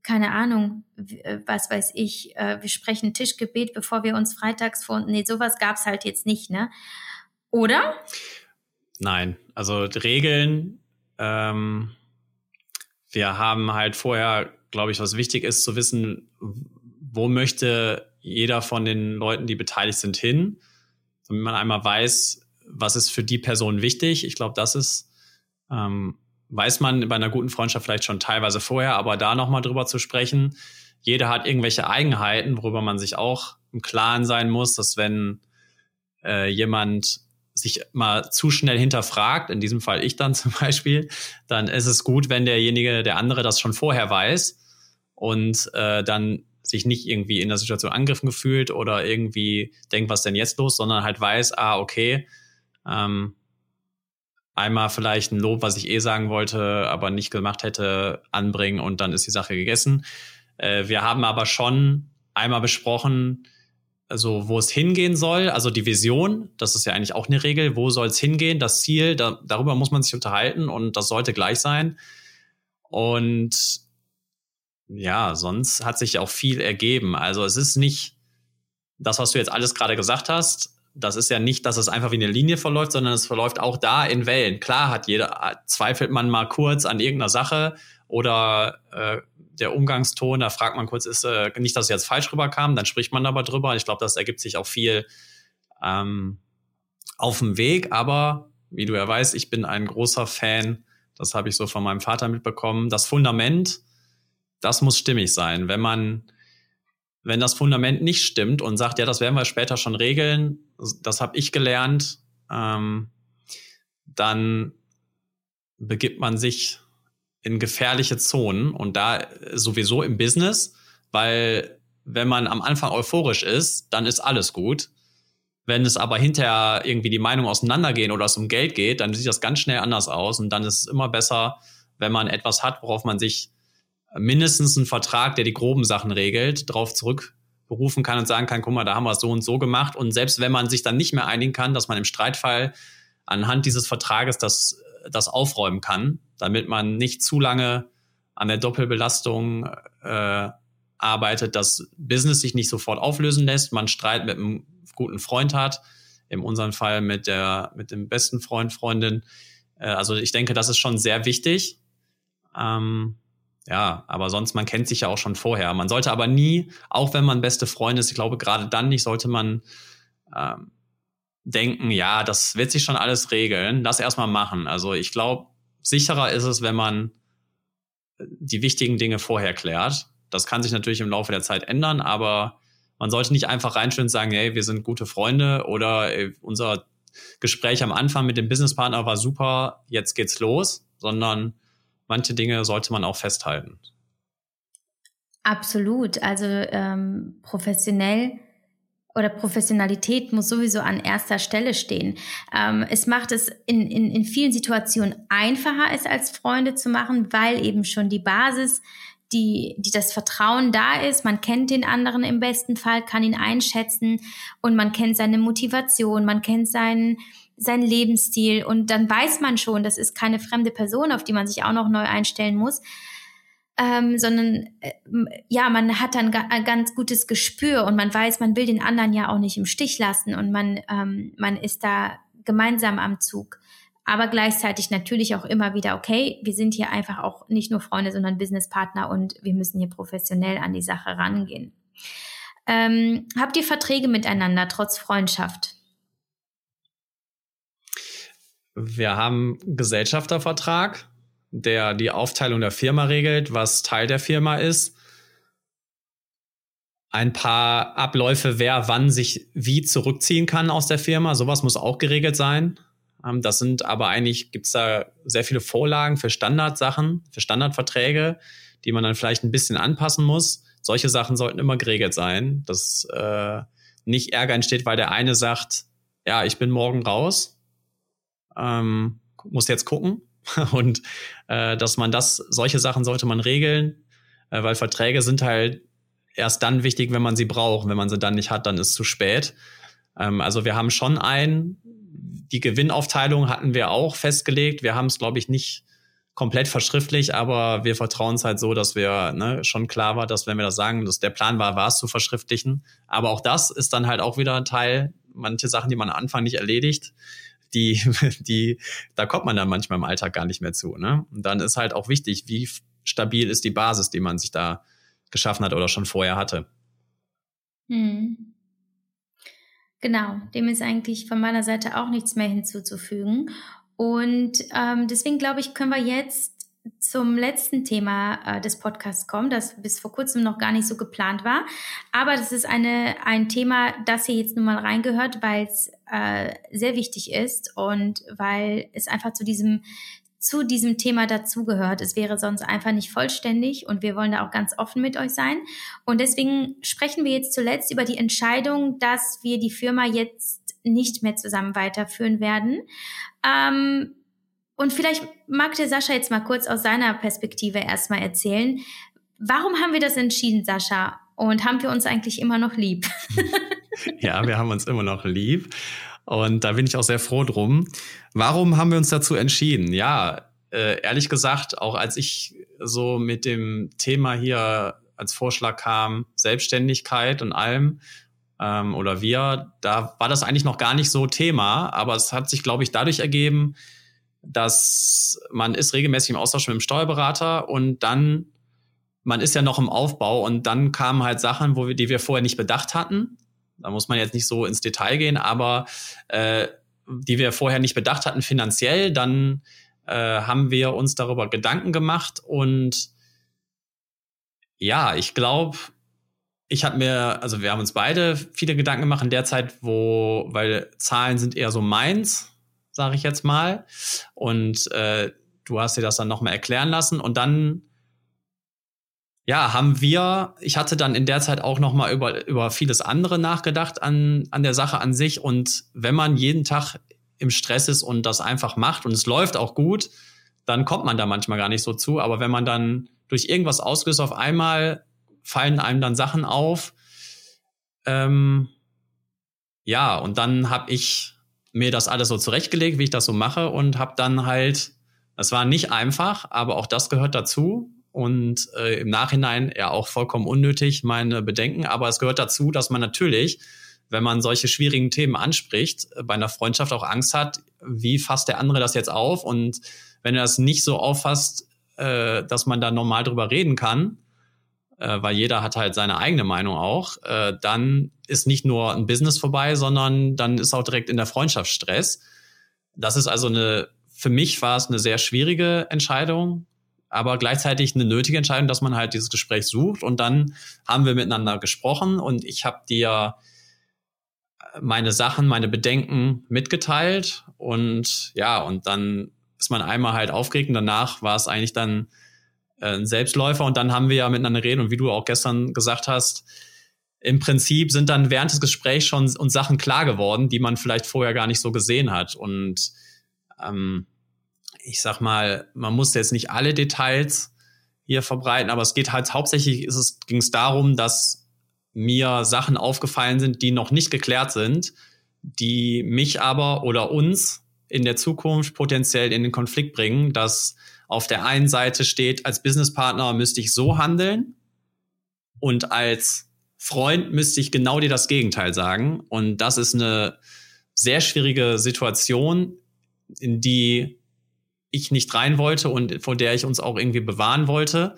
keine Ahnung, äh, was weiß ich, äh, wir sprechen Tischgebet, bevor wir uns freitags vor, nee, sowas gab's halt jetzt nicht, ne? Oder? Nein, also Regeln, ähm, wir haben halt vorher, glaube ich, was wichtig ist zu wissen, wo möchte jeder von den Leuten, die beteiligt sind, hin, damit man einmal weiß, was ist für die Person wichtig. Ich glaube, das ist ähm, weiß man bei einer guten Freundschaft vielleicht schon teilweise vorher, aber da nochmal drüber zu sprechen. Jeder hat irgendwelche Eigenheiten, worüber man sich auch im Klaren sein muss, dass wenn äh, jemand sich mal zu schnell hinterfragt, in diesem Fall ich dann zum Beispiel, dann ist es gut, wenn derjenige, der andere das schon vorher weiß und äh, dann sich nicht irgendwie in der Situation angegriffen gefühlt oder irgendwie denkt, was denn jetzt los, sondern halt weiß, ah, okay, ähm, einmal vielleicht ein Lob, was ich eh sagen wollte, aber nicht gemacht hätte, anbringen und dann ist die Sache gegessen. Äh, wir haben aber schon einmal besprochen, also wo es hingehen soll, also die Vision, das ist ja eigentlich auch eine Regel, wo soll es hingehen, das Ziel, da, darüber muss man sich unterhalten und das sollte gleich sein. Und ja, sonst hat sich auch viel ergeben. Also es ist nicht das, was du jetzt alles gerade gesagt hast, das ist ja nicht, dass es einfach wie eine Linie verläuft, sondern es verläuft auch da in Wellen. Klar hat jeder, zweifelt man mal kurz an irgendeiner Sache oder äh, der Umgangston, da fragt man kurz, ist äh, nicht, dass es jetzt falsch rüberkam, dann spricht man aber drüber. Ich glaube, das ergibt sich auch viel ähm, auf dem Weg, aber wie du ja weißt, ich bin ein großer Fan, das habe ich so von meinem Vater mitbekommen. Das Fundament, das muss stimmig sein. Wenn man wenn das Fundament nicht stimmt und sagt, ja, das werden wir später schon regeln, das habe ich gelernt, ähm, dann begibt man sich in gefährliche Zonen und da sowieso im Business, weil wenn man am Anfang euphorisch ist, dann ist alles gut. Wenn es aber hinterher irgendwie die Meinungen auseinandergehen oder es um Geld geht, dann sieht das ganz schnell anders aus und dann ist es immer besser, wenn man etwas hat, worauf man sich mindestens einen Vertrag, der die groben Sachen regelt, darauf zurückberufen kann und sagen kann, guck mal, da haben wir es so und so gemacht. Und selbst wenn man sich dann nicht mehr einigen kann, dass man im Streitfall anhand dieses Vertrages das, das aufräumen kann, damit man nicht zu lange an der Doppelbelastung äh, arbeitet, dass Business sich nicht sofort auflösen lässt, man Streit mit einem guten Freund hat, in unserem Fall mit der mit dem besten Freund, Freundin. Äh, also ich denke, das ist schon sehr wichtig. Ähm, ja, aber sonst, man kennt sich ja auch schon vorher. Man sollte aber nie, auch wenn man beste Freund ist, ich glaube, gerade dann nicht, sollte man ähm, denken, ja, das wird sich schon alles regeln, lass erstmal machen. Also ich glaube, sicherer ist es, wenn man die wichtigen Dinge vorher klärt. Das kann sich natürlich im Laufe der Zeit ändern, aber man sollte nicht einfach und sagen, hey, wir sind gute Freunde oder ey, unser Gespräch am Anfang mit dem Businesspartner war super, jetzt geht's los, sondern manche Dinge sollte man auch festhalten. Absolut. Also ähm, professionell oder Professionalität muss sowieso an erster Stelle stehen. Ähm, es macht es in, in, in vielen Situationen einfacher, es als Freunde zu machen, weil eben schon die Basis, die, die das Vertrauen da ist. Man kennt den anderen im besten Fall, kann ihn einschätzen und man kennt seine Motivation, man kennt seinen, seinen Lebensstil und dann weiß man schon, das ist keine fremde Person, auf die man sich auch noch neu einstellen muss ähm, sondern äh, ja, man hat dann ein ganz gutes Gespür und man weiß, man will den anderen ja auch nicht im Stich lassen und man, ähm, man ist da gemeinsam am Zug. Aber gleichzeitig natürlich auch immer wieder, okay, wir sind hier einfach auch nicht nur Freunde, sondern Businesspartner und wir müssen hier professionell an die Sache rangehen. Ähm, habt ihr Verträge miteinander trotz Freundschaft? Wir haben Gesellschaftervertrag der die Aufteilung der Firma regelt, was Teil der Firma ist. Ein paar Abläufe, wer wann sich wie zurückziehen kann aus der Firma, sowas muss auch geregelt sein. Ähm, das sind aber eigentlich, gibt es da sehr viele Vorlagen für Standardsachen, für Standardverträge, die man dann vielleicht ein bisschen anpassen muss. Solche Sachen sollten immer geregelt sein, dass äh, nicht Ärger entsteht, weil der eine sagt, ja, ich bin morgen raus, ähm, muss jetzt gucken Und äh, dass man das, solche Sachen sollte man regeln, äh, weil Verträge sind halt erst dann wichtig, wenn man sie braucht. Wenn man sie dann nicht hat, dann ist es zu spät. Ähm, also wir haben schon ein, die Gewinnaufteilung hatten wir auch festgelegt. Wir haben es, glaube ich, nicht komplett verschriftlich, aber wir vertrauen es halt so, dass wir ne, schon klar war, dass wenn wir das sagen, dass der Plan war, war es zu verschriftlichen. Aber auch das ist dann halt auch wieder ein Teil, manche Sachen, die man am Anfang nicht erledigt, die, die, da kommt man dann manchmal im Alltag gar nicht mehr zu. Ne? Und dann ist halt auch wichtig, wie stabil ist die Basis, die man sich da geschaffen hat oder schon vorher hatte. Hm. Genau, dem ist eigentlich von meiner Seite auch nichts mehr hinzuzufügen. Und ähm, deswegen glaube ich, können wir jetzt zum letzten Thema äh, des Podcasts kommen, das bis vor kurzem noch gar nicht so geplant war. Aber das ist eine, ein Thema, das hier jetzt nun mal reingehört, weil es äh, sehr wichtig ist und weil es einfach zu diesem zu diesem Thema dazugehört. Es wäre sonst einfach nicht vollständig und wir wollen da auch ganz offen mit euch sein. Und deswegen sprechen wir jetzt zuletzt über die Entscheidung, dass wir die Firma jetzt nicht mehr zusammen weiterführen werden. Ähm, und vielleicht mag der Sascha jetzt mal kurz aus seiner Perspektive erstmal erzählen. Warum haben wir das entschieden, Sascha? Und haben wir uns eigentlich immer noch lieb? ja, wir haben uns immer noch lieb. Und da bin ich auch sehr froh drum. Warum haben wir uns dazu entschieden? Ja, äh, ehrlich gesagt, auch als ich so mit dem Thema hier als Vorschlag kam, Selbstständigkeit und allem, ähm, oder wir, da war das eigentlich noch gar nicht so Thema. Aber es hat sich, glaube ich, dadurch ergeben, dass man ist regelmäßig im Austausch mit dem Steuerberater und dann, man ist ja noch im Aufbau und dann kamen halt Sachen, wo wir, die wir vorher nicht bedacht hatten. Da muss man jetzt nicht so ins Detail gehen, aber äh, die wir vorher nicht bedacht hatten finanziell, dann äh, haben wir uns darüber Gedanken gemacht und ja, ich glaube, ich habe mir, also wir haben uns beide viele Gedanken gemacht in der Zeit, wo, weil Zahlen sind eher so meins, sage ich jetzt mal. Und äh, du hast dir das dann nochmal erklären lassen. Und dann, ja, haben wir, ich hatte dann in der Zeit auch nochmal über, über vieles andere nachgedacht an, an der Sache an sich. Und wenn man jeden Tag im Stress ist und das einfach macht und es läuft auch gut, dann kommt man da manchmal gar nicht so zu. Aber wenn man dann durch irgendwas ausgelöst auf einmal fallen einem dann Sachen auf. Ähm, ja, und dann habe ich mir das alles so zurechtgelegt, wie ich das so mache und habe dann halt, das war nicht einfach, aber auch das gehört dazu und äh, im Nachhinein ja auch vollkommen unnötig meine Bedenken, aber es gehört dazu, dass man natürlich, wenn man solche schwierigen Themen anspricht, bei einer Freundschaft auch Angst hat, wie fasst der andere das jetzt auf? Und wenn er das nicht so auffasst, äh, dass man da normal drüber reden kann, äh, weil jeder hat halt seine eigene Meinung auch, äh, dann ist nicht nur ein Business vorbei, sondern dann ist auch direkt in der Freundschaft Stress. Das ist also eine, für mich war es eine sehr schwierige Entscheidung, aber gleichzeitig eine nötige Entscheidung, dass man halt dieses Gespräch sucht. Und dann haben wir miteinander gesprochen und ich habe dir meine Sachen, meine Bedenken mitgeteilt und ja, und dann ist man einmal halt aufgeregt und danach war es eigentlich dann äh, ein Selbstläufer und dann haben wir ja miteinander reden und wie du auch gestern gesagt hast, im Prinzip sind dann während des Gesprächs schon uns Sachen klar geworden, die man vielleicht vorher gar nicht so gesehen hat. Und ähm, ich sag mal, man muss jetzt nicht alle Details hier verbreiten, aber es geht halt hauptsächlich ist es, ging es darum, dass mir Sachen aufgefallen sind, die noch nicht geklärt sind, die mich aber oder uns in der Zukunft potenziell in den Konflikt bringen, dass auf der einen Seite steht, als Businesspartner müsste ich so handeln und als Freund müsste ich genau dir das Gegenteil sagen. Und das ist eine sehr schwierige Situation, in die ich nicht rein wollte und vor der ich uns auch irgendwie bewahren wollte.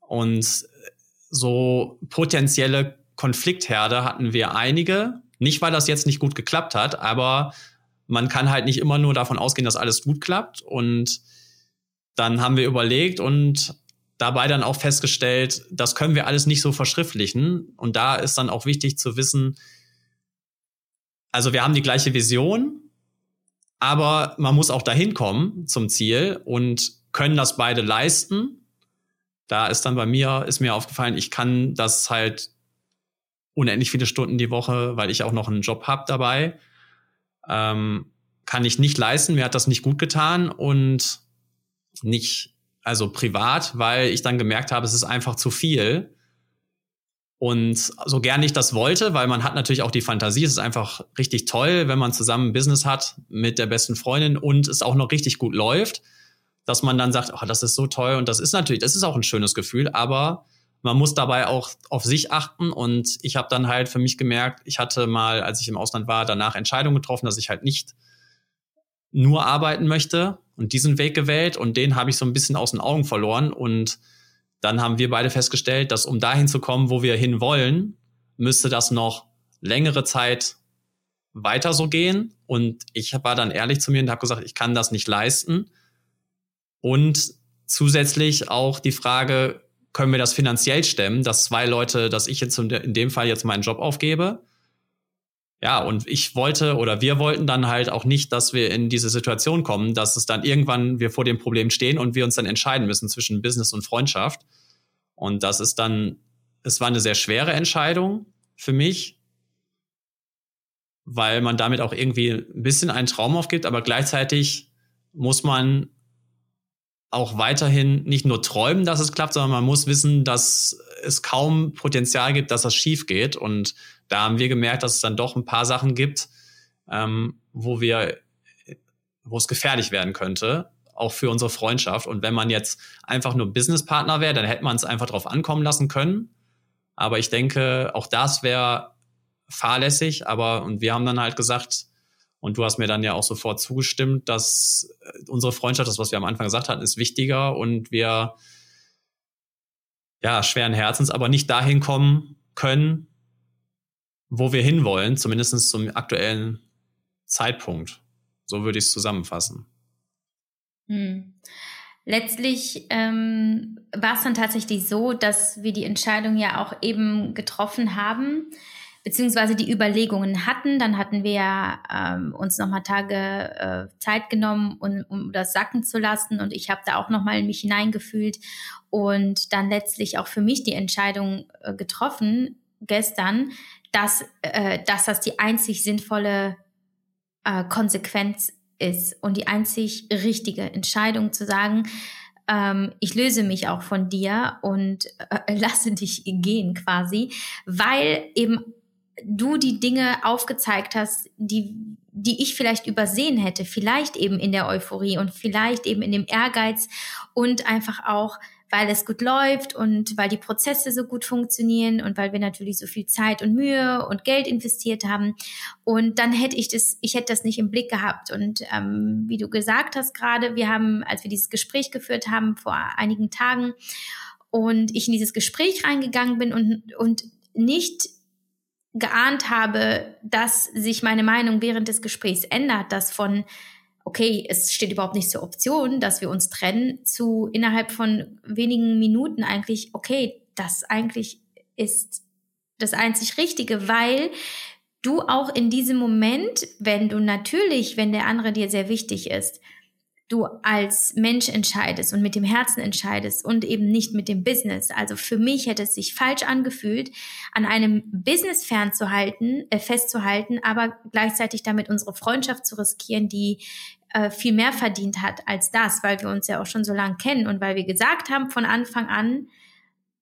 Und so potenzielle Konfliktherde hatten wir einige. Nicht, weil das jetzt nicht gut geklappt hat, aber man kann halt nicht immer nur davon ausgehen, dass alles gut klappt. Und dann haben wir überlegt und dabei dann auch festgestellt, das können wir alles nicht so verschriftlichen. Und da ist dann auch wichtig zu wissen, also wir haben die gleiche Vision, aber man muss auch dahin kommen zum Ziel und können das beide leisten. Da ist dann bei mir, ist mir aufgefallen, ich kann das halt unendlich viele Stunden die Woche, weil ich auch noch einen Job habe dabei, ähm, kann ich nicht leisten. Mir hat das nicht gut getan und nicht, also privat, weil ich dann gemerkt habe, es ist einfach zu viel. Und so gern ich das wollte, weil man hat natürlich auch die Fantasie, es ist einfach richtig toll, wenn man zusammen ein Business hat mit der besten Freundin und es auch noch richtig gut läuft, dass man dann sagt, oh, das ist so toll und das ist natürlich, das ist auch ein schönes Gefühl, aber man muss dabei auch auf sich achten und ich habe dann halt für mich gemerkt, ich hatte mal, als ich im Ausland war, danach Entscheidungen getroffen, dass ich halt nicht nur arbeiten möchte und diesen Weg gewählt und den habe ich so ein bisschen aus den Augen verloren und dann haben wir beide festgestellt, dass um dahin zu kommen, wo wir hin wollen, müsste das noch längere Zeit weiter so gehen. Und ich war dann ehrlich zu mir und habe gesagt, ich kann das nicht leisten. Und zusätzlich auch die Frage, können wir das finanziell stemmen, dass zwei Leute, dass ich jetzt in dem Fall jetzt meinen Job aufgebe ja, und ich wollte oder wir wollten dann halt auch nicht, dass wir in diese Situation kommen, dass es dann irgendwann wir vor dem Problem stehen und wir uns dann entscheiden müssen zwischen Business und Freundschaft. Und das ist dann, es war eine sehr schwere Entscheidung für mich, weil man damit auch irgendwie ein bisschen einen Traum aufgibt, aber gleichzeitig muss man auch weiterhin nicht nur träumen, dass es klappt, sondern man muss wissen, dass es kaum Potenzial gibt, dass das schief geht. Und da haben wir gemerkt, dass es dann doch ein paar Sachen gibt, ähm, wo wir, wo es gefährlich werden könnte, auch für unsere Freundschaft. Und wenn man jetzt einfach nur Businesspartner wäre, dann hätte man es einfach drauf ankommen lassen können. Aber ich denke, auch das wäre fahrlässig. Aber, und wir haben dann halt gesagt, und du hast mir dann ja auch sofort zugestimmt, dass äh, unsere Freundschaft, das, was wir am Anfang gesagt hatten, ist wichtiger und wir ja schweren Herzens aber nicht dahin kommen können, wo wir hinwollen, zumindest zum aktuellen Zeitpunkt. So würde ich es zusammenfassen. Hm. Letztlich ähm, war es dann tatsächlich so, dass wir die Entscheidung ja auch eben getroffen haben, beziehungsweise die Überlegungen hatten. Dann hatten wir ähm, uns nochmal Tage äh, Zeit genommen, um, um das sacken zu lassen. Und ich habe da auch nochmal in mich hineingefühlt und dann letztlich auch für mich die Entscheidung äh, getroffen, gestern, dass, äh, dass das die einzig sinnvolle äh, Konsequenz ist und die einzig richtige Entscheidung zu sagen, ähm, ich löse mich auch von dir und äh, lasse dich gehen quasi, weil eben du die Dinge aufgezeigt hast, die, die ich vielleicht übersehen hätte, vielleicht eben in der Euphorie und vielleicht eben in dem Ehrgeiz und einfach auch weil es gut läuft und weil die Prozesse so gut funktionieren und weil wir natürlich so viel Zeit und Mühe und Geld investiert haben. Und dann hätte ich das, ich hätte das nicht im Blick gehabt. Und ähm, wie du gesagt hast gerade, wir haben, als wir dieses Gespräch geführt haben vor einigen Tagen, und ich in dieses Gespräch reingegangen bin und, und nicht geahnt habe, dass sich meine Meinung während des Gesprächs ändert, dass von okay, es steht überhaupt nicht zur Option, dass wir uns trennen, zu innerhalb von wenigen Minuten eigentlich, okay, das eigentlich ist das einzig Richtige, weil du auch in diesem Moment, wenn du natürlich, wenn der andere dir sehr wichtig ist, du als Mensch entscheidest und mit dem Herzen entscheidest und eben nicht mit dem Business. Also für mich hätte es sich falsch angefühlt, an einem Business fernzuhalten, äh, festzuhalten, aber gleichzeitig damit unsere Freundschaft zu riskieren, die äh, viel mehr verdient hat als das, weil wir uns ja auch schon so lange kennen und weil wir gesagt haben von Anfang an,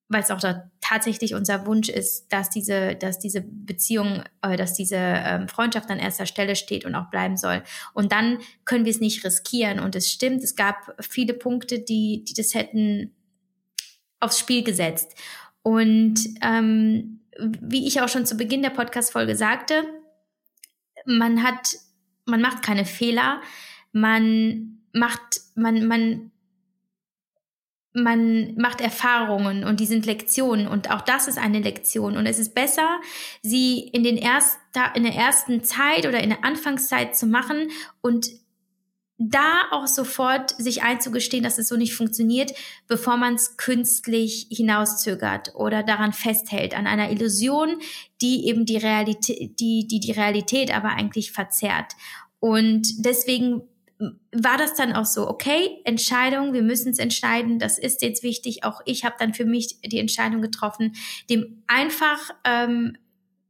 weil es auch da tatsächlich unser Wunsch ist, dass diese, dass diese Beziehung, äh, dass diese ähm, Freundschaft an erster Stelle steht und auch bleiben soll. Und dann können wir es nicht riskieren. Und es stimmt, es gab viele Punkte, die, die das hätten aufs Spiel gesetzt. Und ähm, wie ich auch schon zu Beginn der Podcast-Folge sagte, man hat, man macht keine Fehler, man macht, man, man man macht Erfahrungen und die sind Lektionen und auch das ist eine Lektion und es ist besser, sie in den ersten, in der ersten Zeit oder in der Anfangszeit zu machen und da auch sofort sich einzugestehen, dass es so nicht funktioniert, bevor man es künstlich hinauszögert oder daran festhält, an einer Illusion, die eben die Realität, die, die die Realität aber eigentlich verzerrt. Und deswegen war das dann auch so, okay, Entscheidung, wir müssen es entscheiden, das ist jetzt wichtig. Auch ich habe dann für mich die Entscheidung getroffen, dem einfach, ähm,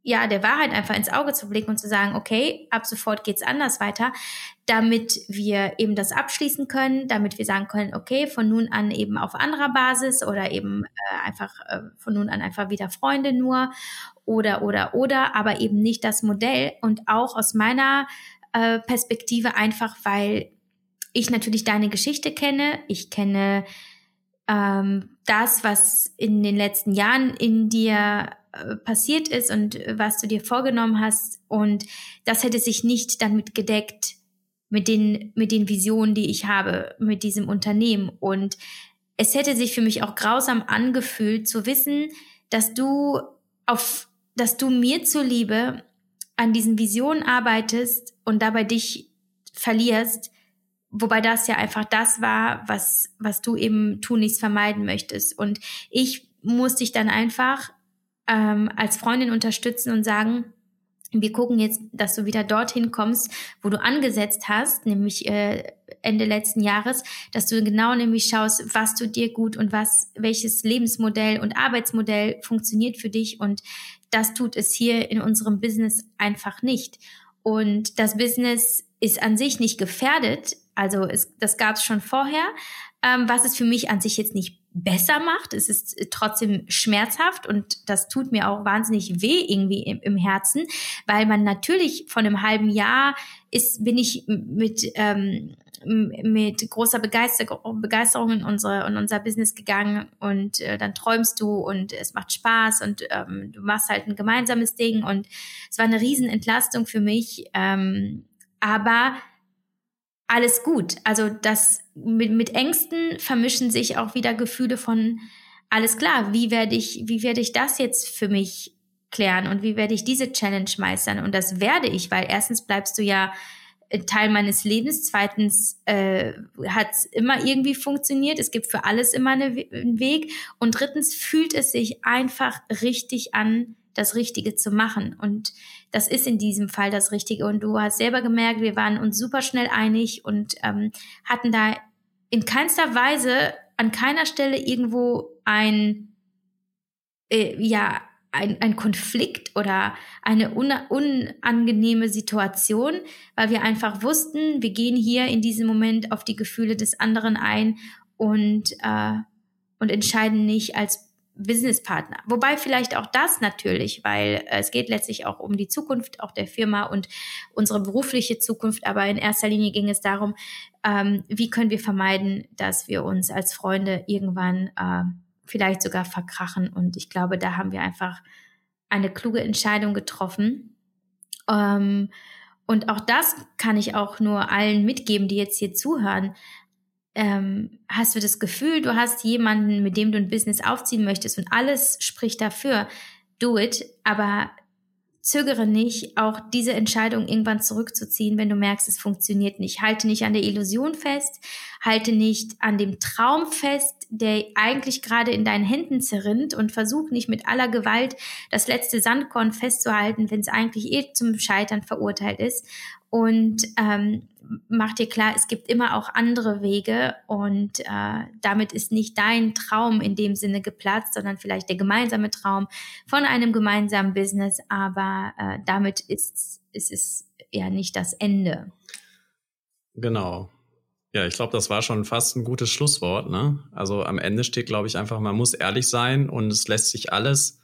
ja, der Wahrheit einfach ins Auge zu blicken und zu sagen, okay, ab sofort geht's anders weiter, damit wir eben das abschließen können, damit wir sagen können, okay, von nun an eben auf anderer Basis oder eben äh, einfach äh, von nun an einfach wieder Freunde nur oder, oder, oder, aber eben nicht das Modell. Und auch aus meiner äh, Perspektive, einfach weil ich natürlich deine Geschichte kenne. Ich kenne ähm, das, was in den letzten Jahren in dir äh, passiert ist und was du dir vorgenommen hast. Und das hätte sich nicht damit gedeckt mit den, mit den Visionen, die ich habe, mit diesem Unternehmen. Und es hätte sich für mich auch grausam angefühlt zu wissen, dass du auf, dass du mir zuliebe an diesen Visionen arbeitest und dabei dich verlierst, wobei das ja einfach das war, was, was du eben tunlichst vermeiden möchtest. Und ich muss dich dann einfach ähm, als Freundin unterstützen und sagen, wir gucken jetzt, dass du wieder dorthin kommst, wo du angesetzt hast, nämlich äh, Ende letzten Jahres, dass du genau nämlich schaust, was du dir gut und was, welches Lebensmodell und Arbeitsmodell funktioniert für dich und das tut es hier in unserem Business einfach nicht. Und das Business ist an sich nicht gefährdet, also es, das gab es schon vorher, ähm, was es für mich an sich jetzt nicht besser macht. Es ist trotzdem schmerzhaft und das tut mir auch wahnsinnig weh irgendwie im, im Herzen, weil man natürlich von einem halben Jahr ist, bin ich mit ähm, mit großer Begeisterung, Begeisterung in, unsere, in unser Business gegangen und äh, dann träumst du und es macht Spaß und ähm, du machst halt ein gemeinsames Ding und es war eine Riesenentlastung für mich. Ähm, aber alles gut. Also das mit, mit Ängsten vermischen sich auch wieder Gefühle von alles klar, wie werde ich, wie werde ich das jetzt für mich klären und wie werde ich diese Challenge meistern? Und das werde ich, weil erstens bleibst du ja Teil meines Lebens. Zweitens äh, hat es immer irgendwie funktioniert. Es gibt für alles immer eine, einen Weg. Und drittens fühlt es sich einfach richtig an, das Richtige zu machen. Und das ist in diesem Fall das Richtige. Und du hast selber gemerkt, wir waren uns super schnell einig und ähm, hatten da in keinster Weise an keiner Stelle irgendwo ein äh, ja ein, ein Konflikt oder eine un, unangenehme Situation, weil wir einfach wussten, wir gehen hier in diesem Moment auf die Gefühle des anderen ein und, äh, und entscheiden nicht als Businesspartner. Wobei vielleicht auch das natürlich, weil es geht letztlich auch um die Zukunft auch der Firma und unsere berufliche Zukunft. Aber in erster Linie ging es darum, ähm, wie können wir vermeiden, dass wir uns als Freunde irgendwann äh, vielleicht sogar verkrachen. Und ich glaube, da haben wir einfach eine kluge Entscheidung getroffen. Ähm, und auch das kann ich auch nur allen mitgeben, die jetzt hier zuhören. ähm, hast du das Gefühl, du hast jemanden, mit dem du ein Business aufziehen möchtest und alles spricht dafür, do it, aber zögere nicht, auch diese Entscheidung irgendwann zurückzuziehen, wenn du merkst, es funktioniert nicht. Halte nicht an der Illusion fest, halte nicht an dem Traum fest, der eigentlich gerade in deinen Händen zerrinnt und versuch nicht mit aller Gewalt das letzte Sandkorn festzuhalten, wenn es eigentlich eh zum Scheitern verurteilt ist. Und ähm, mach dir klar, es gibt immer auch andere Wege und äh, damit ist nicht dein Traum in dem Sinne geplatzt, sondern vielleicht der gemeinsame Traum von einem gemeinsamen Business, aber äh, damit ist, es ja nicht das Ende. Genau. Ja, ich glaube, das war schon fast ein gutes Schlusswort. Ne? Also am Ende steht, glaube ich, einfach, man muss ehrlich sein und es lässt sich alles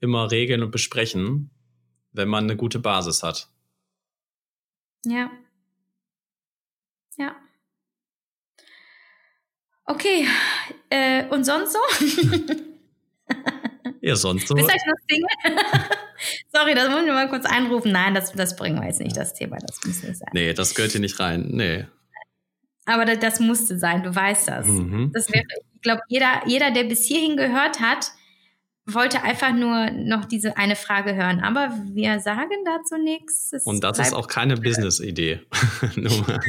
immer regeln und besprechen, wenn man eine gute Basis hat. Ja, ja. Okay. Äh, und sonst so? ja, sonst so. Bist du noch Single? Sorry, das muss ich mal kurz einrufen. Nein, das, das bringen wir jetzt nicht, das Thema. Das muss nicht sein. Nee, das gehört hier nicht rein. Nee. Aber das, das musste sein, du weißt das. Mhm. das wäre, ich glaube, jeder, jeder, der bis hierhin gehört hat, wollte einfach nur noch diese eine Frage hören. Aber wir sagen dazu nichts. Und das ist auch keine Business-Idee.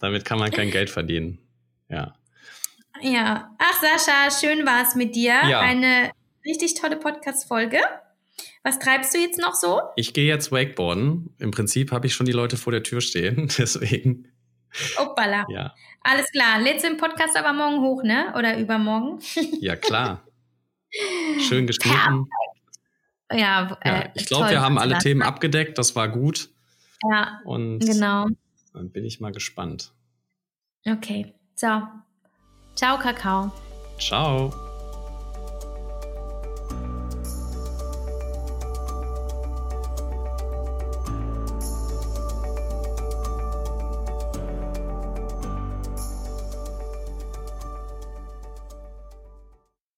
Damit kann man kein Geld verdienen. Ja. Ja. Ach, Sascha, schön war es mit dir. Ja. Eine richtig tolle Podcast-Folge. Was treibst du jetzt noch so? Ich gehe jetzt Wakeboarden. Im Prinzip habe ich schon die Leute vor der Tür stehen, deswegen. Hoppala. Ja. Alles klar. Lädst du den Podcast aber morgen hoch, ne? Oder übermorgen? ja, klar. Schön geschnitten. Ja, äh, ja ich glaube, wir haben alle Themen abgedeckt. Das war gut. Ja, Und genau. Dann bin ich mal gespannt. Okay, so. Ciao, Kakao. Ciao.